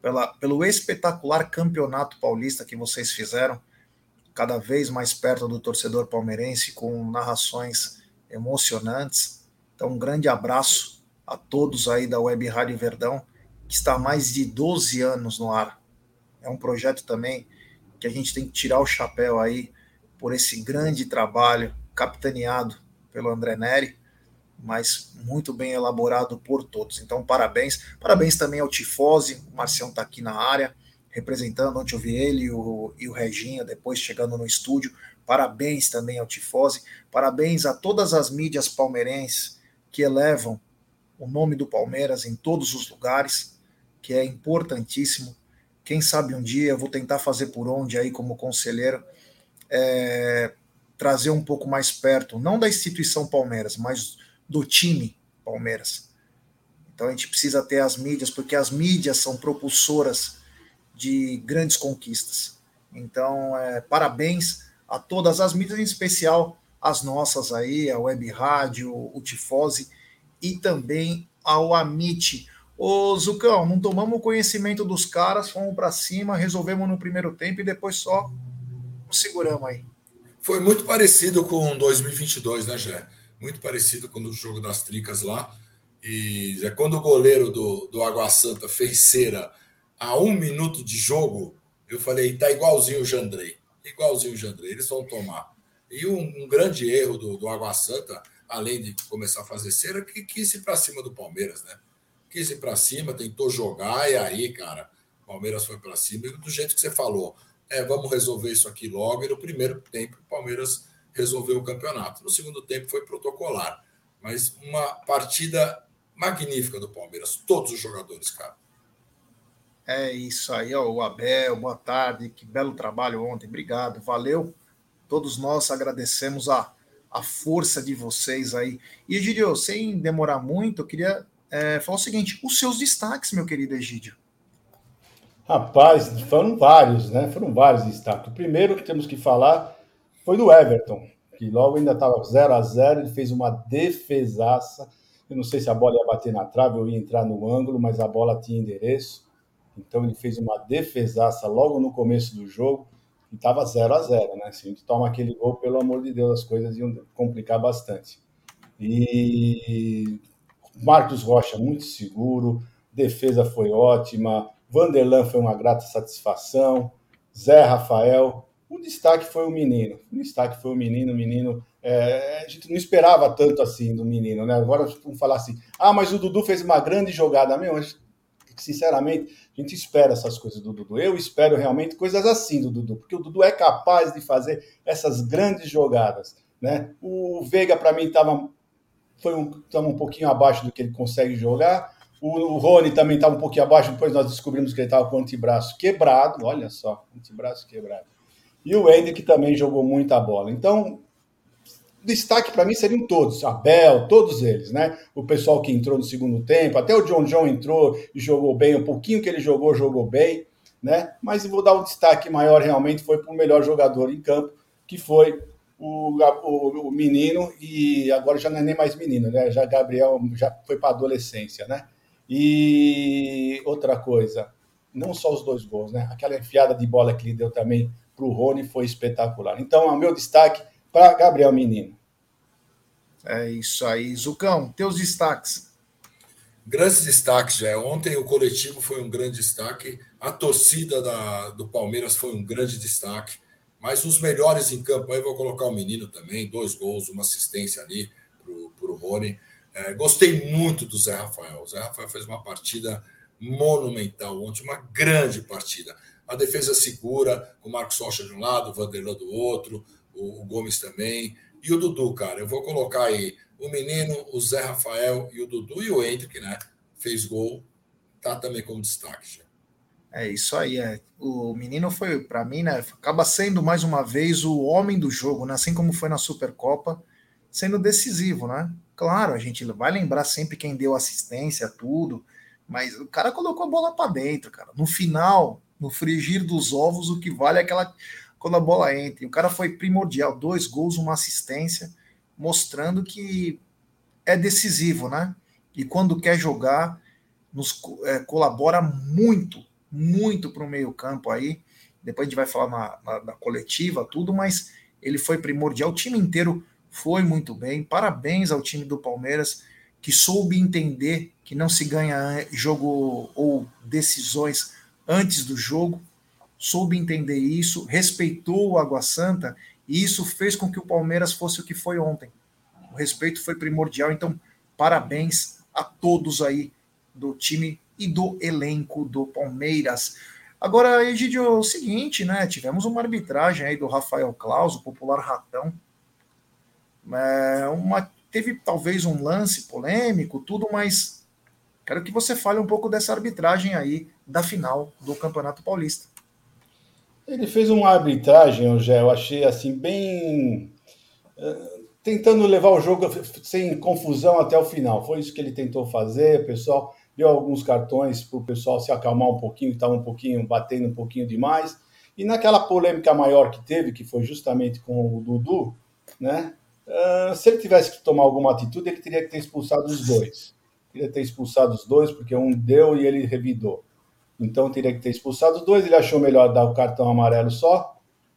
pela, pelo espetacular campeonato paulista que vocês fizeram, cada vez mais perto do torcedor palmeirense, com narrações emocionantes então, um grande abraço a todos aí da Web Rádio Verdão, que está há mais de 12 anos no ar. É um projeto também que a gente tem que tirar o chapéu aí por esse grande trabalho capitaneado pelo André Neri, mas muito bem elaborado por todos. Então, parabéns. Parabéns também ao Tifose, o Marcião está aqui na área, representando, ontem eu vi ele e o, e o depois chegando no estúdio. Parabéns também ao Tifose, parabéns a todas as mídias palmeirenses que elevam o nome do Palmeiras em todos os lugares, que é importantíssimo. Quem sabe um dia eu vou tentar fazer por onde aí como conselheiro, é, trazer um pouco mais perto, não da instituição Palmeiras, mas do time Palmeiras. Então a gente precisa ter as mídias, porque as mídias são propulsoras de grandes conquistas. Então, é, parabéns a todas as mídias, em especial as nossas aí, a Web Rádio, o Tifose e também ao Amit. Ô Zucão, não tomamos conhecimento dos caras, fomos para cima, resolvemos no primeiro tempo e depois só seguramos aí. Foi muito parecido com 2022, né, Jé? Muito parecido com o jogo das tricas lá. E quando o goleiro do, do Água Santa fez cera a um minuto de jogo, eu falei, tá igualzinho o Jandrei. Igualzinho o Jandrei, eles vão tomar. E um, um grande erro do, do Água Santa, além de começar a fazer cera, que quis ir para cima do Palmeiras, né? Quis ir para cima, tentou jogar, e aí, cara, o Palmeiras foi para cima, e do jeito que você falou, é, vamos resolver isso aqui logo. E no primeiro tempo, o Palmeiras resolveu o campeonato. No segundo tempo, foi protocolar. Mas uma partida magnífica do Palmeiras, todos os jogadores, cara. É isso aí, ó, o Abel, boa tarde, que belo trabalho ontem, obrigado, valeu. Todos nós agradecemos a, a força de vocês aí. E, Egídio, sem demorar muito, eu queria é, falar o seguinte: os seus destaques, meu querido Egídio. Rapaz, foram vários, né? Foram vários destaques. O primeiro que temos que falar foi do Everton, que logo ainda estava 0 a 0 ele fez uma defesaça. Eu não sei se a bola ia bater na trave ou ia entrar no ângulo, mas a bola tinha endereço. Então ele fez uma defesaça logo no começo do jogo e estava 0 a 0 né? Se a gente toma aquele gol, pelo amor de Deus, as coisas iam complicar bastante. E Marcos Rocha, muito seguro, defesa foi ótima, Vanderlan foi uma grata satisfação, Zé Rafael, o destaque foi o menino, o destaque foi o menino, o menino É, a gente não esperava tanto assim do menino, né? Agora vamos falar assim, ah, mas o Dudu fez uma grande jogada. Meu, sinceramente, a gente espera essas coisas do Dudu. Eu espero realmente coisas assim do Dudu, porque o Dudu é capaz de fazer essas grandes jogadas, né? O Veiga, para mim, estava foi um, um pouquinho abaixo do que ele consegue jogar. O, o Rony também estava um pouquinho abaixo, depois nós descobrimos que ele estava com o antebraço quebrado, olha só, antebraço quebrado. E o Hendrick também jogou muita bola. Então, destaque para mim seriam todos, Abel, todos eles, né? O pessoal que entrou no segundo tempo, até o John John entrou e jogou bem, um pouquinho que ele jogou, jogou bem, né? Mas vou dar um destaque maior realmente foi para o melhor jogador em campo, que foi o, o, o, menino e agora já não é nem mais menino, né? Já Gabriel já foi para adolescência, né? E outra coisa, não só os dois gols, né? Aquela enfiada de bola que ele deu também para o Rony foi espetacular. Então, o meu destaque para Gabriel Menino. É isso aí. Zucão, teus destaques. Grandes destaques, já. Ontem o coletivo foi um grande destaque, a torcida da, do Palmeiras foi um grande destaque, mas os melhores em campo, aí vou colocar o menino também, dois gols, uma assistência ali para o Rony. É, gostei muito do Zé Rafael. O Zé Rafael fez uma partida monumental ontem, uma grande partida. A defesa segura, com o Marcos Rocha de um lado, o Vanderlan do outro, o, Gomes também. E o Dudu, cara, eu vou colocar aí o menino, o Zé Rafael e o Dudu e o Hendrick, né? Fez gol, tá também como destaque. Já. É isso aí, é. O menino foi, para mim, né? Acaba sendo mais uma vez o homem do jogo, né? Assim como foi na Supercopa, sendo decisivo, né? Claro, a gente vai lembrar sempre quem deu assistência, tudo, mas o cara colocou a bola para dentro, cara. No final, no frigir dos ovos, o que vale é aquela quando a bola entra. O cara foi primordial, dois gols, uma assistência, mostrando que é decisivo, né? E quando quer jogar, nos é, colabora muito, muito para o meio-campo aí. Depois a gente vai falar na, na, na, coletiva, tudo, mas ele foi primordial. O time inteiro foi muito bem. Parabéns ao time do Palmeiras, que soube entender que não se ganha jogo ou decisões antes do jogo soube entender isso, respeitou o Água Santa e isso fez com que o Palmeiras fosse o que foi ontem. O respeito foi primordial, então parabéns a todos aí do time e do elenco do Palmeiras. Agora, Egidio, é o seguinte, né? Tivemos uma arbitragem aí do Rafael Claus, o popular ratão. É, uma, teve talvez um lance polêmico, tudo, mas quero que você fale um pouco dessa arbitragem aí da final do Campeonato Paulista. Ele fez uma arbitragem, já eu achei assim bem uh, tentando levar o jogo sem confusão até o final. Foi isso que ele tentou fazer. O pessoal deu alguns cartões para o pessoal se acalmar um pouquinho, estava um pouquinho batendo um pouquinho demais. E naquela polêmica maior que teve, que foi justamente com o Dudu, né? Uh, se ele tivesse que tomar alguma atitude, ele teria que ter expulsado os dois. Teria que ter expulsado os dois, porque um deu e ele revidou. Então teria que ter expulsado os dois. Ele achou melhor dar o cartão amarelo só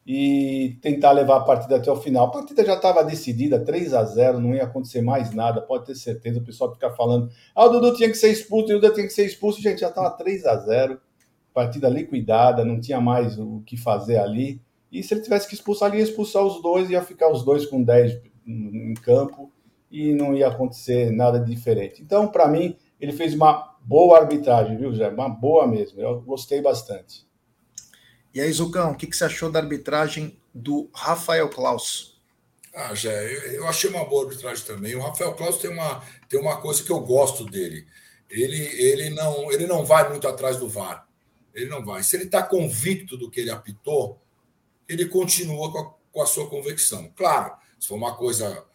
e tentar levar a partida até o final. A partida já estava decidida, 3 a 0 não ia acontecer mais nada, pode ter certeza. O pessoal fica falando: ah, o Dudu tinha que ser expulso, o Dudu tinha que ser expulso. Gente, já estava 3 a 0 partida liquidada, não tinha mais o que fazer ali. E se ele tivesse que expulsar, ele ia expulsar os dois, ia ficar os dois com 10 em campo e não ia acontecer nada diferente. Então, para mim, ele fez uma boa arbitragem, viu, Zé? Uma boa mesmo. Eu gostei bastante. E aí, Zucão, o que, que você achou da arbitragem do Rafael Klaus? Ah, Jé, eu achei uma boa arbitragem também. O Rafael Klaus tem uma, tem uma coisa que eu gosto dele. Ele, ele, não, ele não vai muito atrás do VAR. Ele não vai. Se ele está convicto do que ele apitou, ele continua com a, com a sua convicção. Claro, se for uma coisa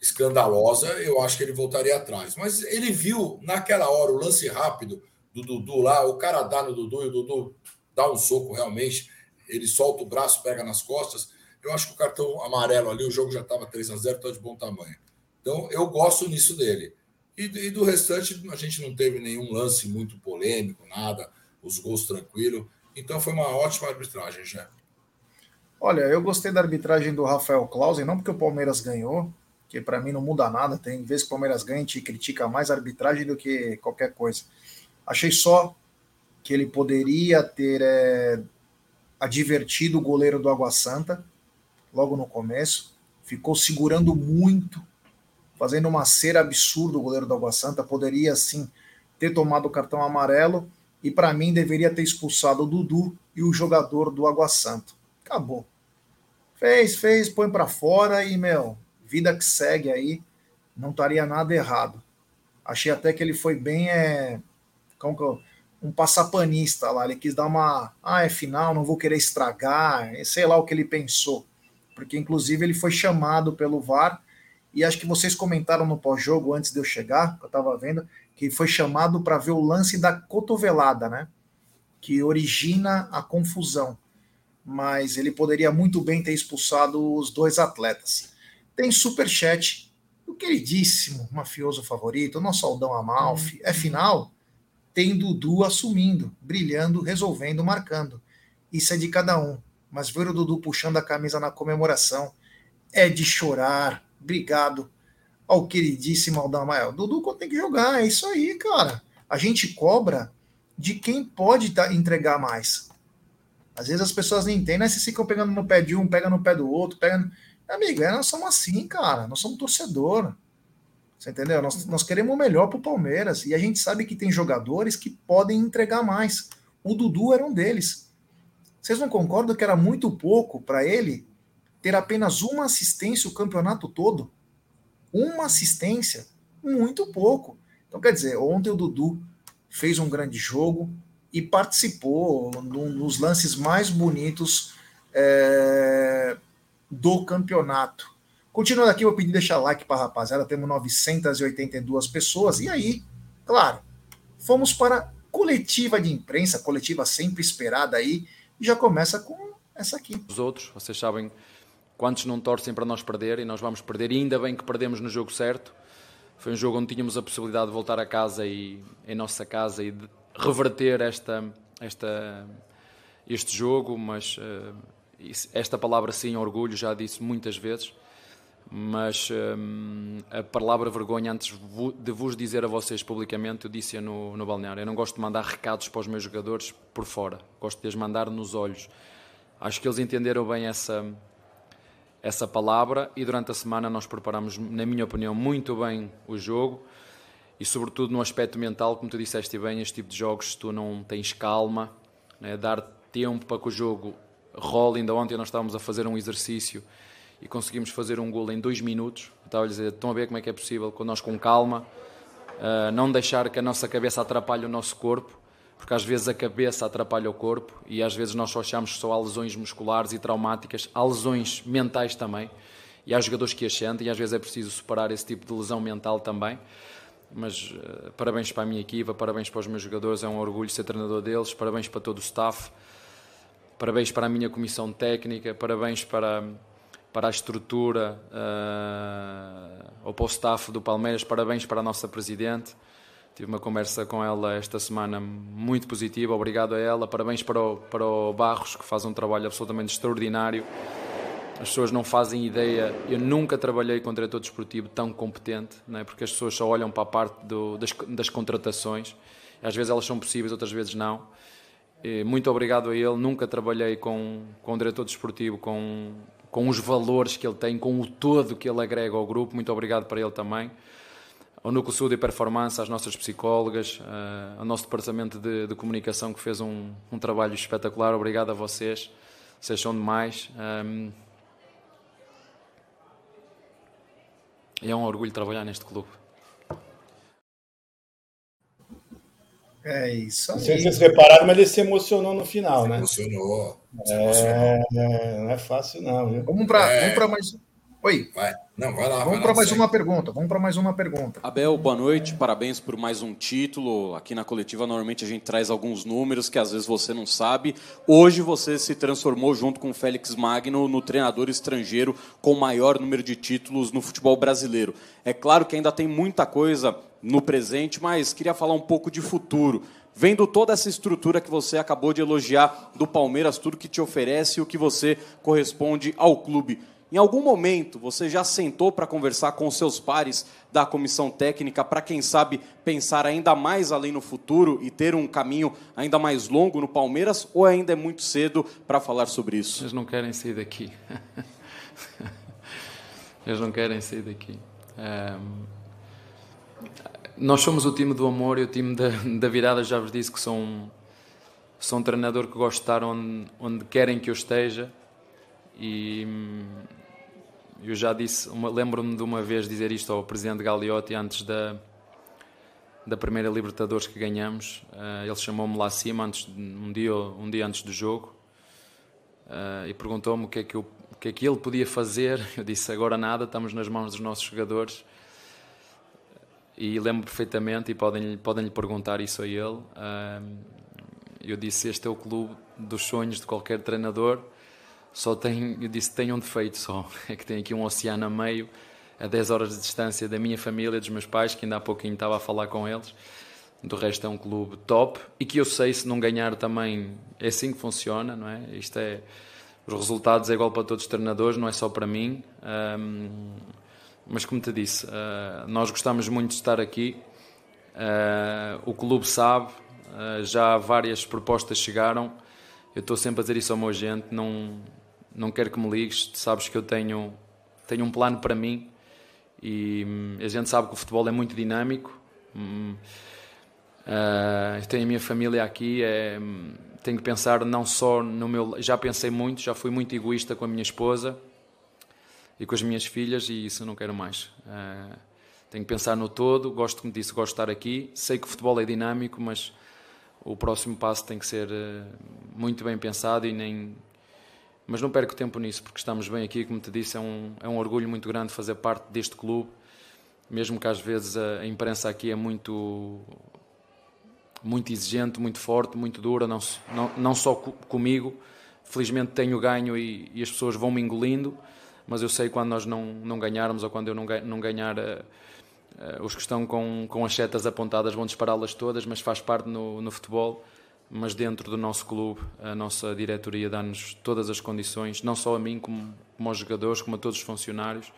escandalosa, eu acho que ele voltaria atrás. Mas ele viu naquela hora o lance rápido do Dudu lá, o cara dá no Dudu e o Dudu dá um soco realmente, ele solta o braço, pega nas costas. Eu acho que o cartão amarelo ali, o jogo já estava 3 a 0 está de bom tamanho. Então eu gosto nisso dele. E, e, do restante, a gente não teve nenhum lance muito polêmico, nada, os gols tranquilo. Então foi uma ótima arbitragem, já. Olha, eu gostei da arbitragem do Rafael Clausen, não porque o Palmeiras ganhou, que para mim não muda nada. Tem vezes que o Palmeiras ganha, a gente critica mais a arbitragem do que qualquer coisa. Achei só que ele poderia ter é, advertido o goleiro do Água Santa logo no começo. ficou segurando muito, fazendo uma cera absurda o goleiro do Água Santa, poderia sim ter tomado o cartão amarelo e para mim deveria ter expulsado o Dudu e o jogador do Água Santa. Acabou. Fez, fez, põe para fora e, meu, vida que segue aí, não estaria nada errado. Achei até que ele foi bem, é, como que eu, um passapanista lá, ele quis dar uma, ah, é final, não vou querer estragar, sei lá o que ele pensou. Porque, inclusive, ele foi chamado pelo VAR, e acho que vocês comentaram no pós-jogo, antes de eu chegar, que eu estava vendo, que foi chamado para ver o lance da cotovelada, né? Que origina a confusão mas ele poderia muito bem ter expulsado os dois atletas. Tem superchat o queridíssimo mafioso favorito, o nosso Aldão Amalfi. É final? Tem Dudu assumindo, brilhando, resolvendo, marcando. Isso é de cada um. Mas ver o Dudu puxando a camisa na comemoração é de chorar. Obrigado ao queridíssimo Aldão Amalfi. Dudu tem que jogar, é isso aí, cara. A gente cobra de quem pode entregar mais. Às vezes as pessoas não entendem, né? Vocês ficam pegando no pé de um, pega no pé do outro, pega. Amigo, é, nós somos assim, cara. Nós somos torcedor. Você entendeu? Nós, nós queremos o melhor pro Palmeiras. E a gente sabe que tem jogadores que podem entregar mais. O Dudu era um deles. Vocês não concordam que era muito pouco para ele ter apenas uma assistência o campeonato todo? Uma assistência? Muito pouco. Então, quer dizer, ontem o Dudu fez um grande jogo, e participou nos lances mais bonitos é, do campeonato. Continuando aqui, vou pedir deixar like para a rapaziada, temos 982 pessoas, e aí, claro, fomos para coletiva de imprensa, coletiva sempre esperada aí, e já começa com essa aqui. Os outros, vocês sabem quantos não torcem para nós perder, e nós vamos perder, e ainda bem que perdemos no jogo certo. Foi um jogo onde tínhamos a possibilidade de voltar a casa e em nossa casa e reverter esta, esta, este jogo, mas uh, esta palavra sim, orgulho, já disse muitas vezes, mas um, eh, a palavra vergonha, antes de vos dizer a vocês publicamente, eu disse no, no balneário, eu não gosto de mandar recados para os meus jogadores por fora, gosto de os mandar nos olhos. Acho que eles entenderam bem essa, essa palavra e durante a semana nós preparamos, na minha opinião, muito bem o jogo e sobretudo no aspecto mental, como tu disseste bem, este tipo de jogos, se tu não tens calma, né, dar tempo para que o jogo role. Ainda ontem nós estávamos a fazer um exercício e conseguimos fazer um gol em dois minutos. Estava a dizer, estão a ver como é que é possível, com nós com calma, uh, não deixar que a nossa cabeça atrapalhe o nosso corpo, porque às vezes a cabeça atrapalha o corpo e às vezes nós só achamos que só há lesões musculares e traumáticas, há lesões mentais também. E há jogadores que as sentem e às vezes é preciso superar esse tipo de lesão mental também mas uh, parabéns para a minha equipa, parabéns para os meus jogadores, é um orgulho ser treinador deles, parabéns para todo o staff, parabéns para a minha comissão técnica, parabéns para, para a estrutura uh, ou para o staff do Palmeiras, parabéns para a nossa presidente. Tive uma conversa com ela esta semana muito positiva, obrigado a ela, parabéns para o, para o Barros, que faz um trabalho absolutamente extraordinário as pessoas não fazem ideia. Eu nunca trabalhei com um diretor desportivo tão competente, não é? porque as pessoas só olham para a parte do, das, das, contratações. Às vezes elas são possíveis, outras vezes não. E muito obrigado a ele. Nunca trabalhei com, com diretor desportivo com, com os valores que ele tem, com o todo que ele agrega ao grupo. Muito obrigado para ele também. Ao Núcleo Sul de Performance, às nossas psicólogas, uh, ao nosso departamento de, de comunicação que fez um, um, trabalho espetacular. Obrigado a vocês. Vocês são demais. Um, é um orgulho trabalhar neste clube. É isso aí. Não sei se vocês repararam, mas ele se emocionou no final, se né? Emocionou. Se é, emocionou. não é fácil, não. Viu? Vamos para é... Vamos mais. Oi. Vai. Não, vai lá. Vamos para mais uma pergunta. Vamos para mais uma pergunta. Abel, boa noite. Parabéns por mais um título. Aqui na coletiva, normalmente a gente traz alguns números que às vezes você não sabe. Hoje você se transformou, junto com o Félix Magno, no treinador estrangeiro com maior número de títulos no futebol brasileiro. É claro que ainda tem muita coisa no presente, mas queria falar um pouco de futuro. Vendo toda essa estrutura que você acabou de elogiar do Palmeiras, tudo que te oferece e o que você corresponde ao clube. Em algum momento você já sentou para conversar com seus pares da comissão técnica para, quem sabe, pensar ainda mais além no futuro e ter um caminho ainda mais longo no Palmeiras? Ou ainda é muito cedo para falar sobre isso? Vocês não querem sair daqui. (laughs) Eles não querem sair daqui. Um, nós somos o time do amor e o time da, da virada. Já vos disse que sou um, sou um treinador que gosto de estar onde, onde querem que eu esteja. E eu já disse, lembro-me de uma vez dizer isto ao presidente Gagliotti antes da, da primeira Libertadores que ganhamos. Uh, ele chamou-me lá acima antes, um, dia, um dia antes do jogo uh, e perguntou-me o que, é que eu, o que é que ele podia fazer. Eu disse: agora nada, estamos nas mãos dos nossos jogadores. E lembro perfeitamente, e podem, podem lhe perguntar isso a ele. Eu disse: Este é o clube dos sonhos de qualquer treinador. Só tem, eu disse: tem um defeito só, (laughs) é que tem aqui um oceano a meio a 10 horas de distância da minha família, dos meus pais, que ainda há pouquinho estava a falar com eles. Do resto é um clube top e que eu sei se não ganhar também é assim que funciona, não é? Isto é os resultados é igual para todos os treinadores, não é só para mim. Um, mas como te disse, uh, nós gostamos muito de estar aqui. Uh, o clube sabe, uh, já várias propostas chegaram. Eu estou sempre a dizer isso ao meu agente, não não quero que me ligues, sabes que eu tenho tenho um plano para mim e hum, a gente sabe que o futebol é muito dinâmico. Uh, tenho a minha família aqui, é, hum, tenho que pensar não só no meu. Já pensei muito, já fui muito egoísta com a minha esposa e com as minhas filhas e isso eu não quero mais. Uh, tenho que pensar no todo, gosto, como disse, gosto de estar aqui. Sei que o futebol é dinâmico, mas o próximo passo tem que ser uh, muito bem pensado e nem mas não perco tempo nisso, porque estamos bem aqui, como te disse, é um, é um orgulho muito grande fazer parte deste clube, mesmo que às vezes a, a imprensa aqui é muito muito exigente, muito forte, muito dura, não, não, não só comigo, felizmente tenho ganho e, e, as pessoas vão me engolindo, mas eu sei quando nós não, não ganharmos ou quando eu não, não ganhar, uh, uh, os que estão com, com as setas apontadas vão dispará-las todas, mas faz parte no, no futebol mas dentro do nosso clube, a nossa diretoria dá-nos todas as condições, não só a mim, como, como aos jogadores, como a todos os funcionários,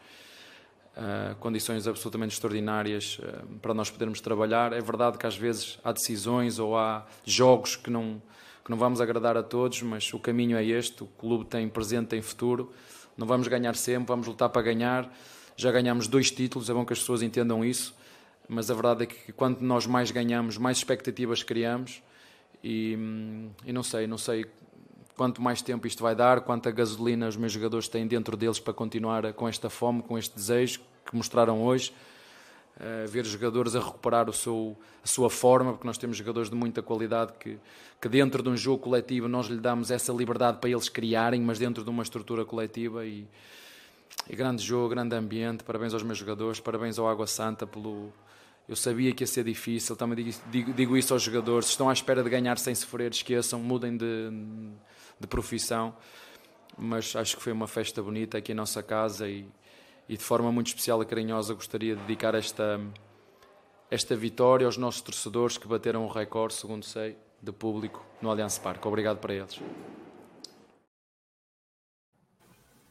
uh, condições absolutamente extraordinárias uh, para nós podermos trabalhar. É verdade que às vezes há decisões ou há jogos que não, que não vamos agradar a todos, mas o caminho é este: o clube tem presente, tem futuro. Não vamos ganhar sempre, vamos lutar para ganhar. Já ganhamos dois títulos, é bom que as pessoas entendam isso, mas a verdade é que quanto nós mais ganhamos, mais expectativas criamos e, e não sei, não sei quanto mais tempo isto vai dar, quanta gasolina os meus jogadores têm dentro deles para continuar com esta fome, com este desejo que mostraram hoje. Uh, ver jogadores a recuperar o seu, a sua forma, porque nós temos jogadores de muita qualidade que, que dentro de um jogo coletivo nós lhe damos essa liberdade para eles criarem, mas dentro de uma estrutura coletiva e, e grande jogo, grande ambiente, parabéns aos meus jogadores, parabéns ao Água Santa pelo, eu sabia que ia ser difícil, também digo, digo, digo, isso aos jogadores. Estão à espera de ganhar sem sofrer, esqueçam, mudem de, de profissão. Mas acho que foi uma festa bonita aqui em nossa casa e, e de forma muito especial e carinhosa gostaria de dedicar esta, esta vitória aos nossos torcedores que bateram o recorde, segundo sei, de público no Allianz Parque. Obrigado para eles.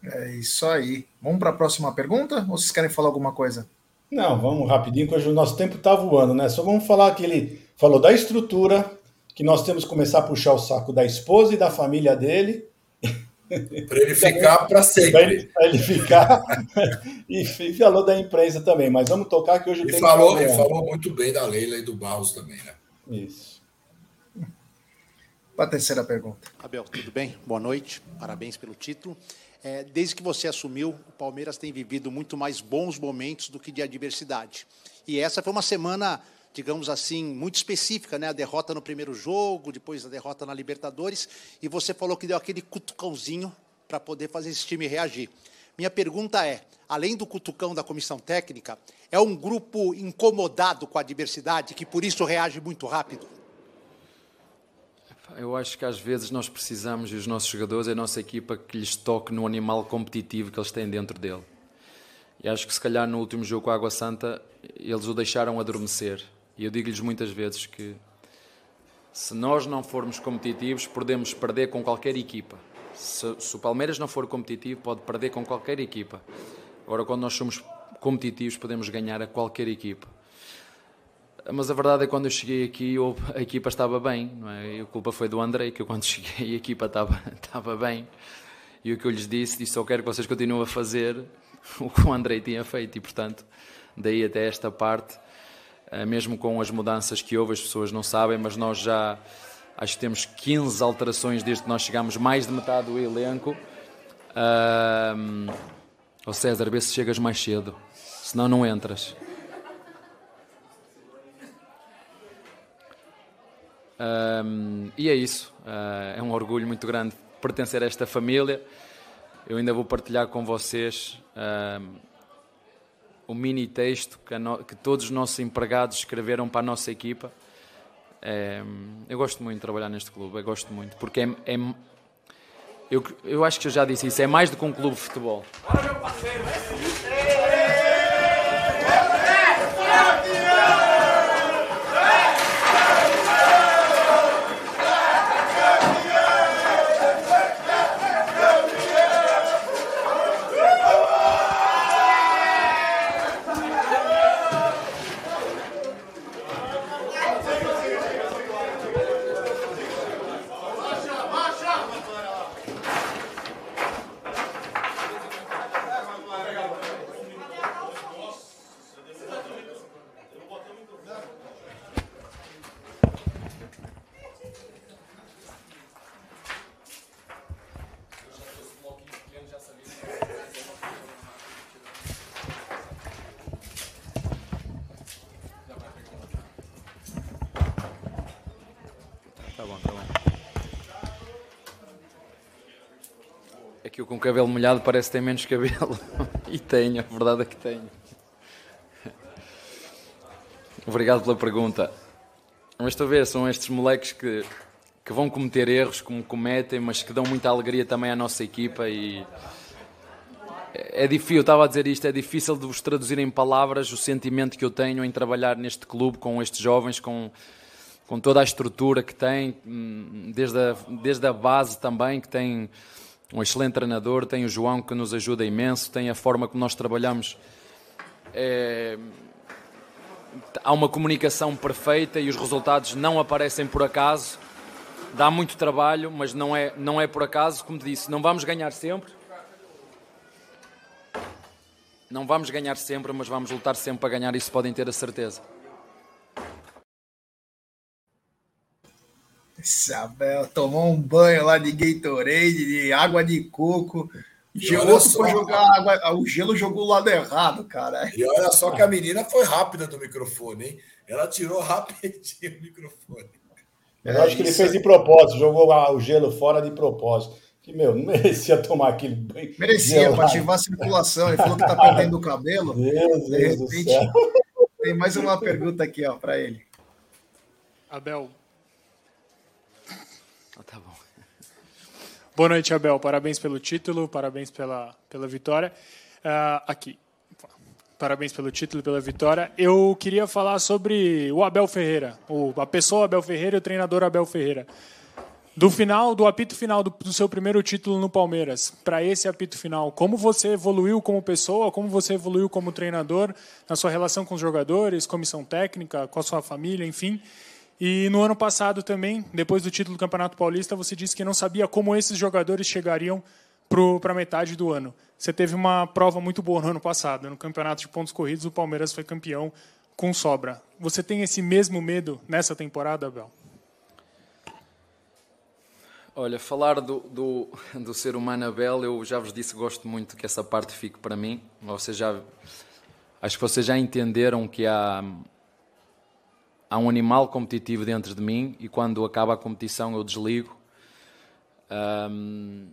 É isso aí. Vamos para a próxima pergunta ou vocês querem falar alguma coisa? Não, vamos rapidinho, porque o nosso tempo está voando, né? Só vamos falar que ele falou da estrutura, que nós temos que começar a puxar o saco da esposa e da família dele. Para ele ficar para sempre. Para ele, ficar. (laughs) e, falou da imprensa também, mas vamos tocar que hoje ele falou, Ele falou muito bem da Leila e do Barros também, né? Isso. Para a terceira pergunta. Abel, tudo bem? Boa noite, parabéns pelo título. É, desde que você assumiu, o Palmeiras tem vivido muito mais bons momentos do que de adversidade. E essa foi uma semana, digamos assim, muito específica, né? A derrota no primeiro jogo, depois a derrota na Libertadores, e você falou que deu aquele cutucãozinho para poder fazer esse time reagir. Minha pergunta é: além do cutucão da comissão técnica, é um grupo incomodado com a adversidade que por isso reage muito rápido? Eu acho que às vezes nós precisamos, e os nossos jogadores, a nossa equipa, que lhes toque no animal competitivo que eles têm dentro dele. E acho que se calhar no último jogo com a Água Santa eles o deixaram adormecer. E eu digo-lhes muitas vezes que se nós não formos competitivos, podemos perder com qualquer equipa. Se, se, o Palmeiras não for competitivo, pode perder com qualquer equipa. Agora, quando nós somos competitivos, podemos ganhar a qualquer equipa. Mas a verdade é que quando eu cheguei aqui a equipa estava bem, não é? a culpa foi do André, que eu quando (laughs) cheguei a equipa estava, estava bem. E o que eu lhes disse, disse, só quero que vocês continuem a fazer o que o Andrei tinha feito e, portanto, daí até esta parte, mesmo com as mudanças que houve, as pessoas não sabem, mas nós já acho que temos 15 alterações desde que nós chegamos, mais de metade do elenco. Uh, oh César, vê se chegas mais cedo, senão não entras. E é isso. Uh, é um orgulho muito grande pertencer a esta família. Eu ainda vou partilhar com vocês o mini texto que, no, que, todos os nossos empregados escreveram para a nossa equipa. É, eu gosto muito de trabalhar neste clube, eu gosto muito, porque é, é eu, eu acho que eu já disse isso, é mais do que um clube de futebol. Cabelo molhado parece que tem menos cabelo. (laughs) e tenho, a verdade é que tenho. Obrigado pela pergunta. Mas estou a ver, são estes moleques que, que vão cometer erros, como cometem, mas que dão muita alegria também à nossa equipa e é difícil, eu estava a dizer isto, é difícil de vos traduzir em palavras o sentimento que eu tenho em trabalhar neste clube com estes jovens, com, com toda a estrutura que tem, hum, desde a, desde a base também, que tem um excelente treinador, tem o João que nos ajuda imenso, tem a forma como nós trabalhamos. É... Há uma comunicação perfeita e os resultados não aparecem por acaso. Dá muito trabalho, mas não é, não é por acaso. Como disse, não vamos ganhar sempre. Não vamos ganhar sempre, mas vamos lutar sempre para ganhar, isso podem ter a certeza. Isabel tomou um banho lá de Gatorade, de água de coco. Outro foi jogar água, o gelo jogou o lado errado, cara. E olha só que a menina foi rápida do microfone, hein? Ela tirou rapidinho o microfone. Eu é acho que ele fez de propósito, jogou o gelo fora de propósito. Que, meu, não (laughs) merecia tomar aquele banho. Merecia, para ativar a circulação. Ele falou que tá perdendo o cabelo. (laughs) Deus, de repente, tem mais uma pergunta aqui, ó, para ele. Abel, ah, tá bom. Boa noite, Abel. Parabéns pelo título, parabéns pela, pela vitória. Uh, aqui. Parabéns pelo título e pela vitória. Eu queria falar sobre o Abel Ferreira, o, a pessoa Abel Ferreira e o treinador Abel Ferreira. Do final, do apito final do, do seu primeiro título no Palmeiras, para esse apito final, como você evoluiu como pessoa, como você evoluiu como treinador, na sua relação com os jogadores, comissão técnica, com a sua família, enfim. E no ano passado também, depois do título do Campeonato Paulista, você disse que não sabia como esses jogadores chegariam para a metade do ano. Você teve uma prova muito boa no ano passado. No Campeonato de Pontos Corridos, o Palmeiras foi campeão com sobra. Você tem esse mesmo medo nessa temporada, Abel? Olha, falar do, do, do, ser humano Abel, eu já vos disse gosto muito que essa parte fique para mim. Vocês já, acho que vocês já entenderam que há, há um animal competitivo dentro de mim e quando acaba a competição eu desligo. Um,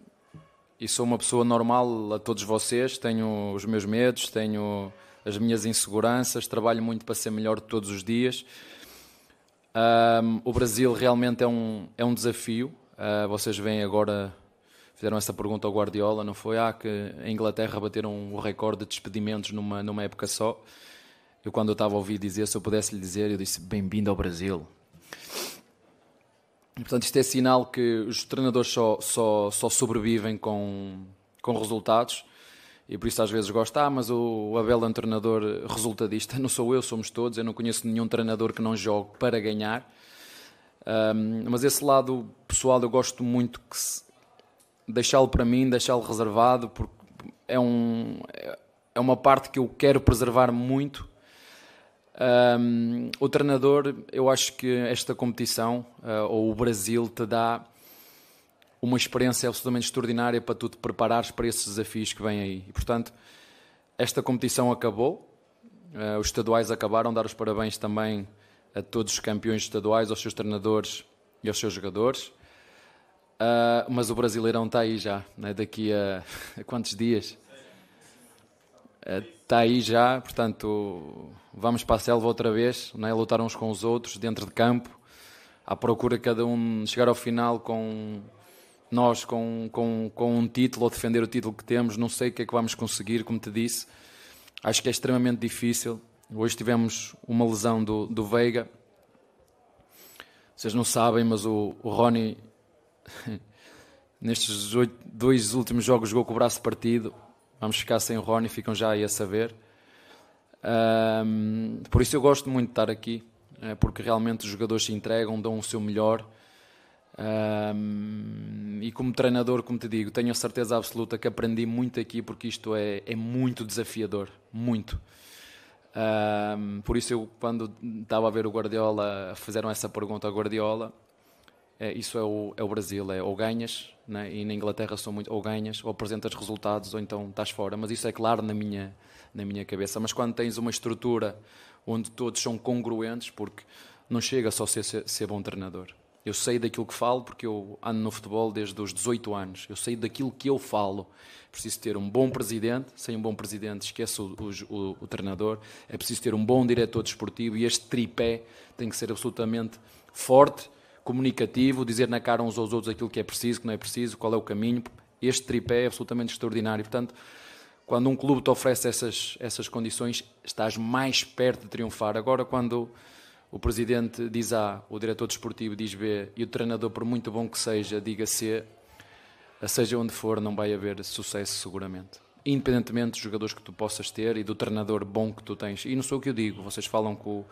e sou uma pessoa normal a todos vocês, tenho os meus medos, tenho as minhas inseguranças, trabalho muito para ser melhor todos os dias. Um, o Brasil realmente é um, é um desafio. Uh, vocês veem agora, fizeram essa pergunta ao Guardiola, não foi? Ah, que a Inglaterra bateram o recorde de despedimentos numa, numa época só. Eu, quando eu estava a ouvir dizer, se eu pudesse lhe dizer, eu disse: Bem-vindo ao Brasil. E, portanto, isto é sinal que os treinadores só, só, só sobrevivem com, com resultados. E por isso às vezes gosto, ah, mas o Abel é um treinador resultadista. Não sou eu, somos todos. Eu não conheço nenhum treinador que não jogue para ganhar. Um, mas esse lado pessoal eu gosto muito que deixá-lo para mim, deixá-lo reservado, porque é um. É, é uma parte que eu quero preservar muito. Um, o treinador, eu acho que esta competição, uh, ou o Brasil, te dá uma experiência absolutamente extraordinária para tu te preparares para esses desafios que vêm aí. E, portanto, esta competição acabou, uh, os estaduais acabaram, dar os parabéns também a todos os campeões estaduais, aos seus treinadores e aos seus jogadores. Uh, mas o Brasileirão está aí já, né? daqui a, (laughs) a, quantos dias? Está uh, aí já, portanto, vamos para a selva outra vez, né? lutar uns com os outros, dentro de campo, à procura cada um chegar ao final com nós com, com, com um título ou defender o título que temos. Não sei o que é que vamos conseguir, como te disse. Acho que é extremamente difícil. Hoje tivemos uma lesão do, do Veiga. Vocês não sabem, mas o, o Rony (laughs) Nestes dois últimos jogos jogou com o braço partido. Vamos ficar sem o Rony, ficam já aí a saber. Um, por isso eu gosto muito de estar aqui, é, porque realmente os jogadores se entregam, dão o seu melhor. Um, e como treinador, como te digo, tenho a certeza absoluta que aprendi muito aqui, porque isto é, é muito desafiador, muito. Um, por isso eu, quando estava a ver o Guardiola, fizeram essa pergunta ao Guardiola, é, isso é o, é o Brasil, é ou ganhas, né? e na Inglaterra são muito ou ganhas, ou apresentas resultados, ou então estás fora. Mas isso é claro na minha, na minha cabeça. Mas quando tens uma estrutura onde todos são congruentes, porque não chega só ser, ser, ser bom treinador. Eu sei daquilo que falo porque eu ando no futebol desde os 18 anos. Eu sei daquilo que eu falo. Preciso ter um bom presidente. Sem um bom presidente, esquece o, o, o treinador. É preciso ter um bom diretor desportivo e este tripé tem que ser absolutamente forte comunicativo, dizer na cara uns aos outros aquilo que é preciso, que não é preciso, qual é o caminho. Este tripé é absolutamente extraordinário. Portanto, quando um clube te oferece essas, essas condições, estás mais perto de triunfar. Agora, quando o presidente diz A, o diretor desportivo diz B e o treinador, por muito bom que seja, diga C, seja onde for, não vai haver sucesso seguramente. Independentemente dos jogadores que tu possas ter e do treinador bom que tu tens. E não sou o que eu digo, vocês falam com o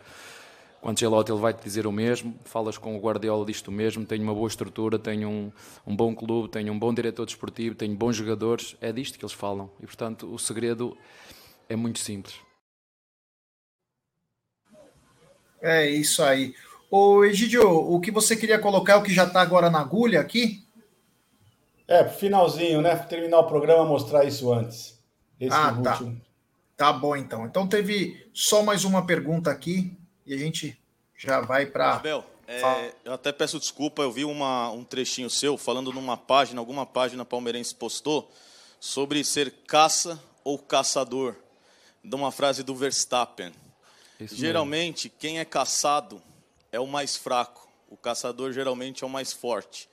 Ancelotti ele vai te dizer o mesmo, falas com o Guardiola disto mesmo, tenho uma boa estrutura, tenho um, um bom clube, tenho um bom diretor desportivo, tenho bons jogadores, é disto que eles falam. E portanto o segredo é muito simples. É isso aí. Ô Egidio, o que você queria colocar é o que já está agora na agulha aqui? É, pro finalzinho, né? Terminar o programa, mostrar isso antes. Esse ah, tá. Último. Tá bom, então. Então teve só mais uma pergunta aqui e a gente já vai para. Abel, é, eu até peço desculpa, eu vi uma, um trechinho seu falando numa página, alguma página palmeirense postou, sobre ser caça ou caçador, de uma frase do Verstappen. Isso geralmente, mesmo. quem é caçado é o mais fraco, o caçador geralmente é o mais forte.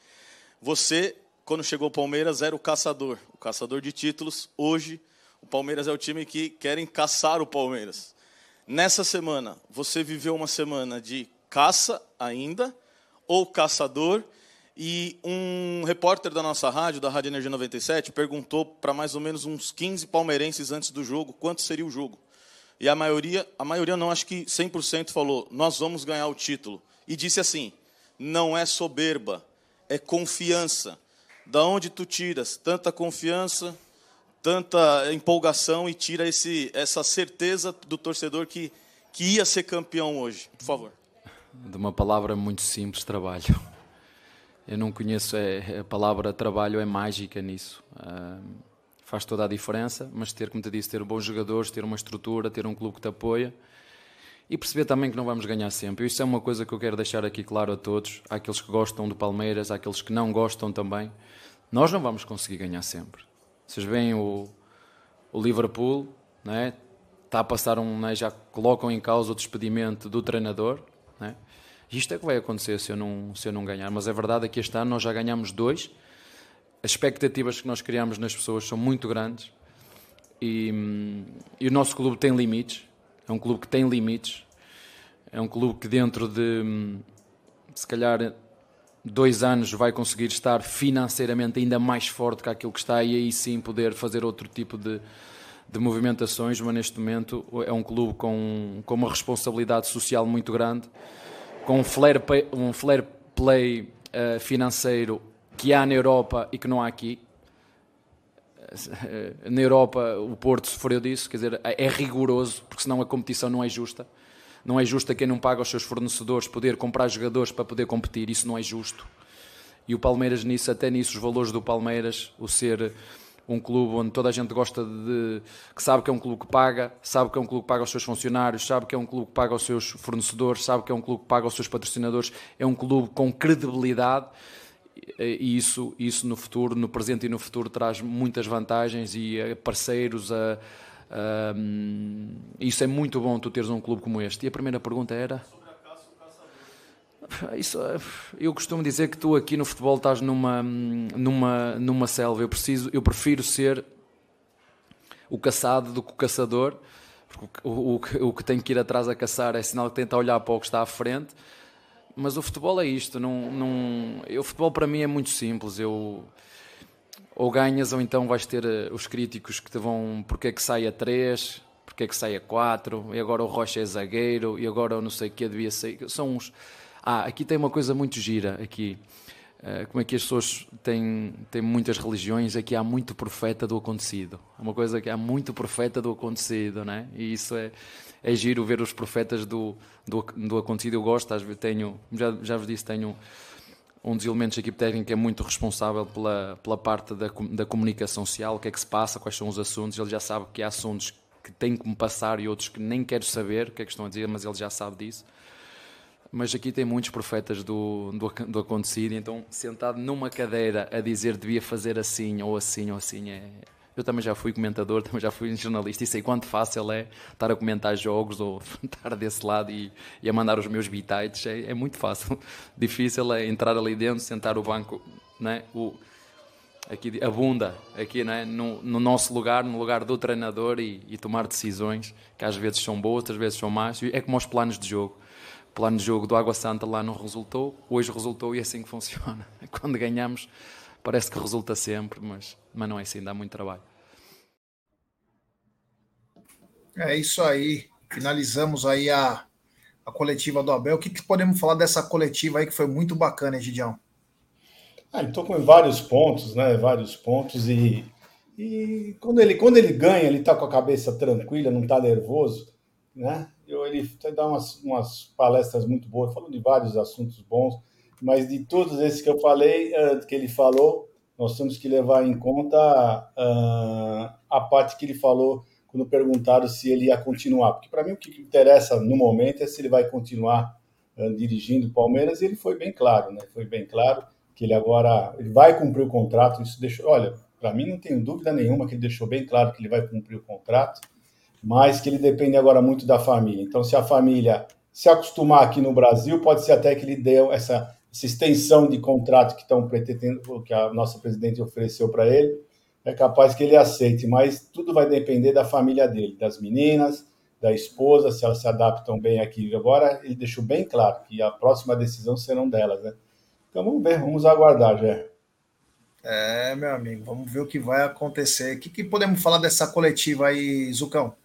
Você, quando chegou ao Palmeiras, era o caçador, o caçador de títulos. Hoje, o Palmeiras é o time que querem caçar o Palmeiras. Nessa semana, você viveu uma semana de caça ainda, ou caçador, e um repórter da nossa rádio, da Rádio Energia 97, perguntou para mais ou menos uns 15 palmeirenses antes do jogo quanto seria o jogo. E a maioria, a maioria não, acho que 100% falou: "Nós vamos ganhar o título". E disse assim: "Não é soberba, é confiança. Da onde tu tiras tanta confiança tanta empolgação e tira esse, essa certeza do torcedor que, que ia ser campeão hoje? Por favor. De uma palavra muito simples, trabalho. Eu não conheço, é, a palavra trabalho é mágica nisso. Uh, faz toda a diferença, mas ter, como te disse, ter bons jogadores, ter uma estrutura, ter um clube que te apoia e perceber também que não vamos ganhar sempre. Isso é uma coisa que eu quero deixar aqui claro a todos, àqueles que gostam do Palmeiras, àqueles que não gostam também. Nós não vamos conseguir ganhar sempre. Vocês veem o, o Liverpool, né? está a passar um, né? já colocam em causa o despedimento do treinador. Né? Isto é que vai acontecer se eu, não, se eu não ganhar. Mas é verdade que este ano nós já ganhamos dois. As expectativas que nós criamos nas pessoas são muito grandes. E, e o nosso clube tem limites. É um clube que tem limites. É um clube que dentro de, se calhar, dois anos vai conseguir estar financeiramente ainda mais forte que aquilo que está e aí sim poder fazer outro tipo de, de movimentações, mas neste momento é um clube com, com uma responsabilidade social muito grande, com um flare, um play uh, financeiro que há na Europa e que não há aqui. na Europa o Porto sofreu disso, quer dizer, é rigoroso, porque senão a competição não é justa. Não é justo a quem não paga aos seus fornecedores poder comprar jogadores para poder competir, isso não é justo. E o Palmeiras nisso, até nisso, os valores do Palmeiras, o ser um clube onde toda a gente gosta de. que sabe que é um clube que paga, sabe que é um clube que paga aos seus funcionários, sabe que é um clube que paga aos seus fornecedores, sabe que é um clube que paga aos seus patrocinadores, é um clube com credibilidade e isso, isso no futuro, no presente e no futuro, traz muitas vantagens e a parceiros, a, a, isso é muito bom tu teres um clube como este. E a primeira pergunta era. Isso, eu costumo dizer que tu aqui no futebol estás numa, numa, numa selva. Eu, preciso, eu prefiro ser o caçado do que o caçador. Porque o, o, o, o que tem que ir atrás a caçar é sinal que tenta olhar para o que está à frente mas o futebol é isto. Não, não, o futebol para mim é muito simples. Eu, ou ganhas ou então vais ter eh, os críticos que te vão porque é que sai a 3, porque é que sai a 4, e agora o Rocha é zagueiro, e agora eu não sei o que devia sair. São uns. Ah, aqui tem uma coisa muito gira. Aqui. Uh, como é que as pessoas têm, têm muitas religiões, aqui há muito profeta do acontecido. É uma coisa que há muito profeta do acontecido, né? E isso é, é giro ver os profetas do, do, do acontecido. Eu gosto, às vezes tenho, já, já vos disse, tenho um dos elementos da equipe técnica é muito responsável pela, pela parte da, da comunicação social, o que é que se passa, quais são os assuntos. Ele já sabe que há assuntos que têm que me passar e outros que nem quero saber o que é que estão a dizer, mas ele já sabe disso. Mas aqui tem muitos profetas do, do, do acontecido, então sentado numa cadeira a dizer devia fazer assim ou assim ou assim é, eu também já fui comentador, (laughs) também já fui jornalista e sei quanto fácil é estar a comentar jogos ou (laughs) estar desse lado e, e a mandar os meus bitites. É, é, muito fácil. (laughs) Difícil é entrar ali dentro, sentar o banco, né? o, aqui, a bunda aqui né? no, no nosso lugar, no lugar do treinador e, e, tomar decisões que às vezes são boas, outras vezes são más. É como os planos de jogo. Plano de jogo do Água Santa lá não resultou, hoje resultou e é assim que funciona. Quando ganhamos Parece que resulta sempre, mas, mas não é assim, dá muito trabalho. É isso aí. Finalizamos aí a, a coletiva do Abel. O que, que podemos falar dessa coletiva aí que foi muito bacana, Gidião? Ah, ele tocou em vários pontos, né? Vários pontos e, e quando ele quando ele ganha, ele tá com a cabeça tranquila, não tá nervoso, né? Eu, ele dá umas, umas palestras muito boas, falando de vários assuntos bons mas de todos esses que eu falei, eh, que ele falou, nós temos que levar em conta uh, a parte que ele falou quando perguntaram se ele ia continuar. Porque para mim o que interessa no momento é se ele vai continuar uh, dirigindo o Palmeiras. E ele foi bem claro, né? Foi bem claro que ele agora ele vai cumprir o contrato. Isso deixou, olha, para mim não tenho dúvida nenhuma que ele deixou bem claro que ele vai cumprir o contrato, mas que ele depende agora muito da família. Então, se a família se acostumar aqui no Brasil, pode ser até que ele dê essa essa extensão de contrato que estão pretendendo, que a nossa presidente ofereceu para ele, é capaz que ele aceite, mas tudo vai depender da família dele, das meninas, da esposa, se elas se adaptam bem aqui. Agora ele deixou bem claro que a próxima decisão serão delas, né? Então vamos ver, vamos aguardar, já. É, meu amigo, vamos ver o que vai acontecer. O que, que podemos falar dessa coletiva aí, Zucão?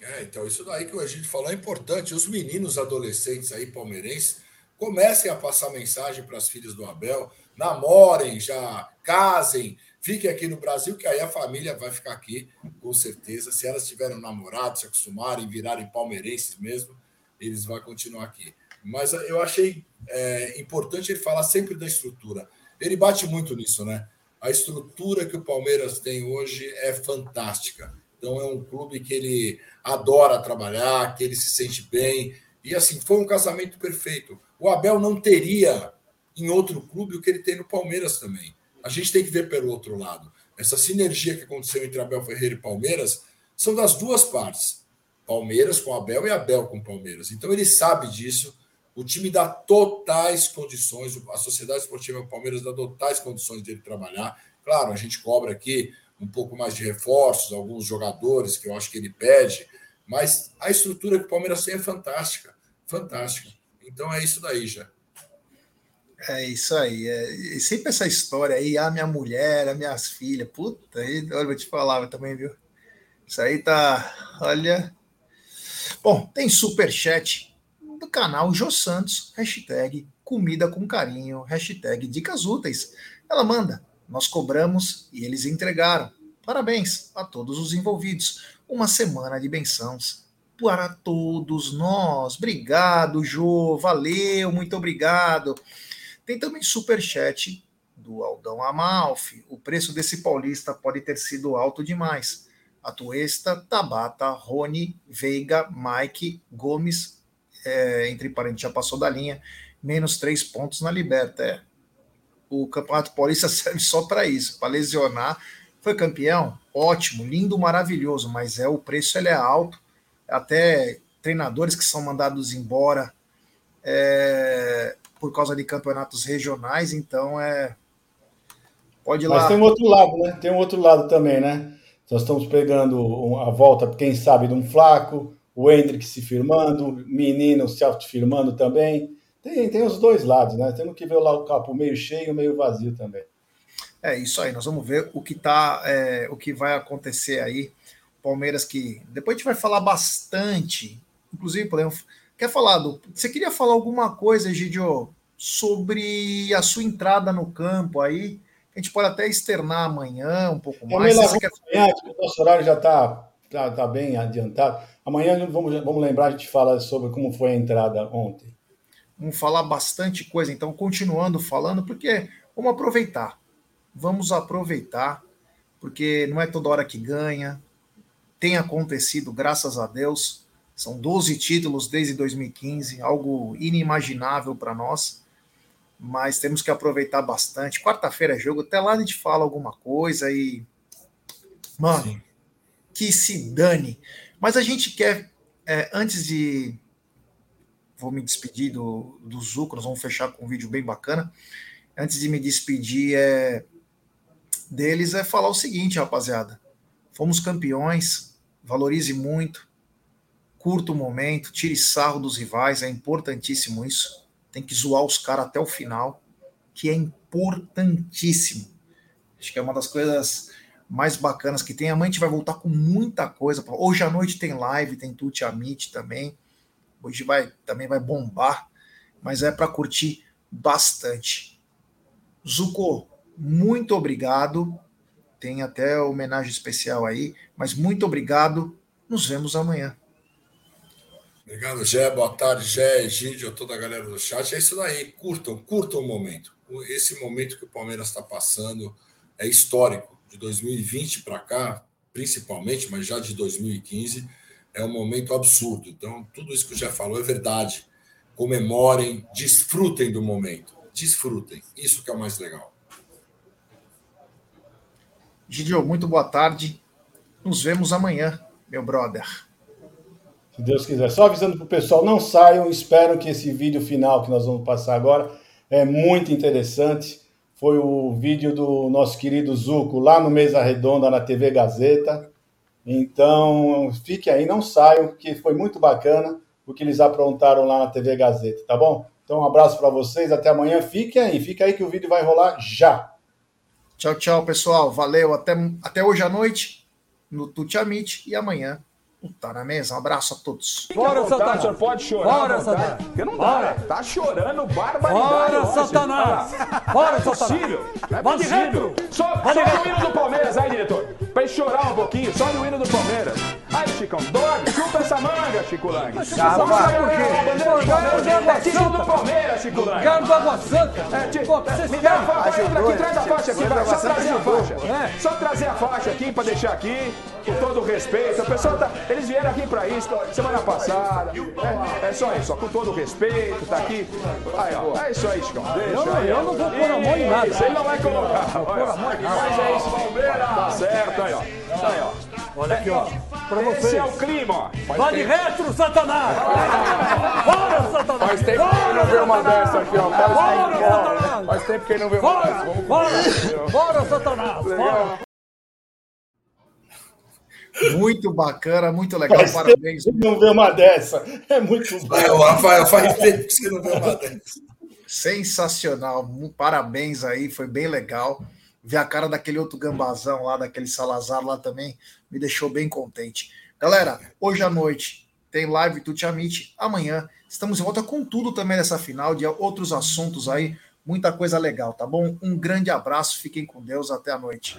É, então isso daí que a gente falou é importante. Os meninos adolescentes aí palmeirenses comecem a passar mensagem para as filhas do Abel, namorem, já casem, fiquem aqui no Brasil, que aí a família vai ficar aqui, com certeza. Se elas tiverem namorado, se acostumarem, virarem palmeirenses mesmo, eles vão continuar aqui. Mas eu achei é, importante ele falar sempre da estrutura. Ele bate muito nisso, né? A estrutura que o Palmeiras tem hoje é fantástica. Então é um clube que ele adora trabalhar, que ele se sente bem. E assim, foi um casamento perfeito. O Abel não teria em outro clube o que ele tem no Palmeiras também. A gente tem que ver pelo outro lado. Essa sinergia que aconteceu entre Abel Ferreira e Palmeiras são das duas partes. Palmeiras com Abel e Abel com Palmeiras. Então ele sabe disso. O time dá totais condições, a Sociedade Esportiva Palmeiras dá totais condições dele trabalhar. Claro, a gente cobra aqui um pouco mais de reforços, alguns jogadores que eu acho que ele pede, mas a estrutura que o Palmeiras tem é fantástica, fantástica. Então é isso daí já. É isso aí. É, sempre essa história aí, a minha mulher, as minhas filhas. Puta, aí, olha, vou te falar também, viu? Isso aí tá. Olha. Bom, tem super chat do canal Jô Santos, hashtag comida com carinho, hashtag dicas úteis. Ela manda, nós cobramos e eles entregaram. Parabéns a todos os envolvidos. Uma semana de bençãos para todos nós. Obrigado, Jô. Valeu, muito obrigado. Tem também super chat do Aldão Amalfi. O preço desse paulista pode ter sido alto demais. Atuesta, Tabata, Rony, Veiga, Mike, Gomes, é, entre parênteses, já passou da linha, menos três pontos na Liberta. É. O Campeonato Paulista (laughs) serve só para isso, para lesionar. Foi campeão? Ótimo, lindo, maravilhoso, mas é o preço ele é alto. Até treinadores que são mandados embora é, por causa de campeonatos regionais, então é. Pode ir lá. Mas tem um outro lado, né? Tem um outro lado também, né? Nós estamos pegando a volta, quem sabe, de um Flaco, o Hendrick se firmando, menino se autofirmando também. Tem, tem os dois lados, né? Temos que ver lá o capo meio cheio meio vazio também. É isso aí, nós vamos ver o que tá, é, o que vai acontecer aí. Palmeiras que depois a gente vai falar bastante, inclusive podemos quer falar do, você queria falar alguma coisa, Gidio, sobre a sua entrada no campo aí? A gente pode até externar amanhã um pouco mais. Amanhã, quer... amanhã o nosso horário já está tá, tá bem adiantado. Amanhã vamos, vamos lembrar, a gente fala sobre como foi a entrada ontem. Vamos falar bastante coisa, então, continuando falando, porque vamos aproveitar. Vamos aproveitar, porque não é toda hora que ganha. Tem acontecido, graças a Deus. São 12 títulos desde 2015, algo inimaginável para nós mas temos que aproveitar bastante. Quarta-feira é jogo, até lá a gente fala alguma coisa e. Mano, Sim. que se dane. Mas a gente quer, é, antes de. Vou me despedir do, do Zuco, nós vamos fechar com um vídeo bem bacana. Antes de me despedir é, deles, é falar o seguinte, rapaziada. Fomos campeões, valorize muito, curta o momento, tire sarro dos rivais, é importantíssimo isso tem que zoar os caras até o final, que é importantíssimo. Acho que é uma das coisas mais bacanas que tem. Amanhã a gente vai voltar com muita coisa. Hoje à noite tem live, tem Tuti Amit também. Hoje vai também vai bombar, mas é para curtir bastante. Zuko, muito obrigado. Tem até homenagem especial aí, mas muito obrigado. Nos vemos amanhã. Obrigado, Gé. Boa tarde, Gé, Egídio, toda a galera do chat. É isso daí. Curtam, curtam o momento. Esse momento que o Palmeiras está passando é histórico. De 2020 para cá, principalmente, mas já de 2015, é um momento absurdo. Então, tudo isso que o Gé falou é verdade. Comemorem, desfrutem do momento. Desfrutem. Isso que é o mais legal. Gidio, muito boa tarde. Nos vemos amanhã, meu brother. Se Deus quiser. Só avisando para o pessoal, não saiam, espero que esse vídeo final que nós vamos passar agora é muito interessante. Foi o vídeo do nosso querido Zuco lá no Mesa Redonda na TV Gazeta. Então, fique aí, não saiam, porque foi muito bacana o que eles aprontaram lá na TV Gazeta, tá bom? Então, um abraço para vocês, até amanhã. Fiquem aí, fique aí que o vídeo vai rolar já. Tchau, tchau, pessoal. Valeu. Até, até hoje à noite no Tuti Amit e amanhã Tá na mesa. Um abraço a todos. Bora, Satanás. senhor pode chorar. Bora, Satanás. Porque não dá, Bora. Tá chorando barbaridade. Bora, Satanás. Bora, Satanás. Não é possível. É possível. Só, só no hino do Palmeiras aí, diretor. Pra chorar um pouquinho. Só no hino do Palmeiras. Aí, Chicão. Dorme. Chupa essa manga, Chico Lang. Chupa essa manga. É título do Palmeiras, Chico Lang. Quero do Água Santa. Me dá a faixa. Entra aqui, traz a faixa aqui. Só trazer a faixa. Só trazer a faixa aqui pra deixar aqui. Com todo o respeito. O pessoal tá... Eles vieram aqui pra isso semana passada. É, é só isso, ó, com todo o respeito, tá aqui. Aí, ó, é isso aí, Chicão. Deixa eu, não vou pôr a mão em nada. Isso, ele não vai colocar. A. Mas é isso, Palmeiras. Tá certo, aí, ó. Aí, ó. Olha aqui, ó. Pra vocês. Esse é o clima, ó. Vai de retro, Satanás! Bora, Satanás! Faz tempo que não vê uma dessa aqui, ó. Bora, Satanás! Faz tempo que não vê uma dessa. Bora, bora, Satanás! Bora! Muito bacana, muito legal, faz parabéns. Não vê uma dessa, é muito bom. Rafael, faz tempo que você não vê uma (laughs) dessa. Sensacional, parabéns aí, foi bem legal. Ver a cara daquele outro gambazão lá, daquele Salazar lá também, me deixou bem contente. Galera, hoje à noite tem live do Tiamite. Amanhã estamos de volta com tudo também nessa final, de outros assuntos aí, muita coisa legal, tá bom? Um grande abraço, fiquem com Deus, até a noite.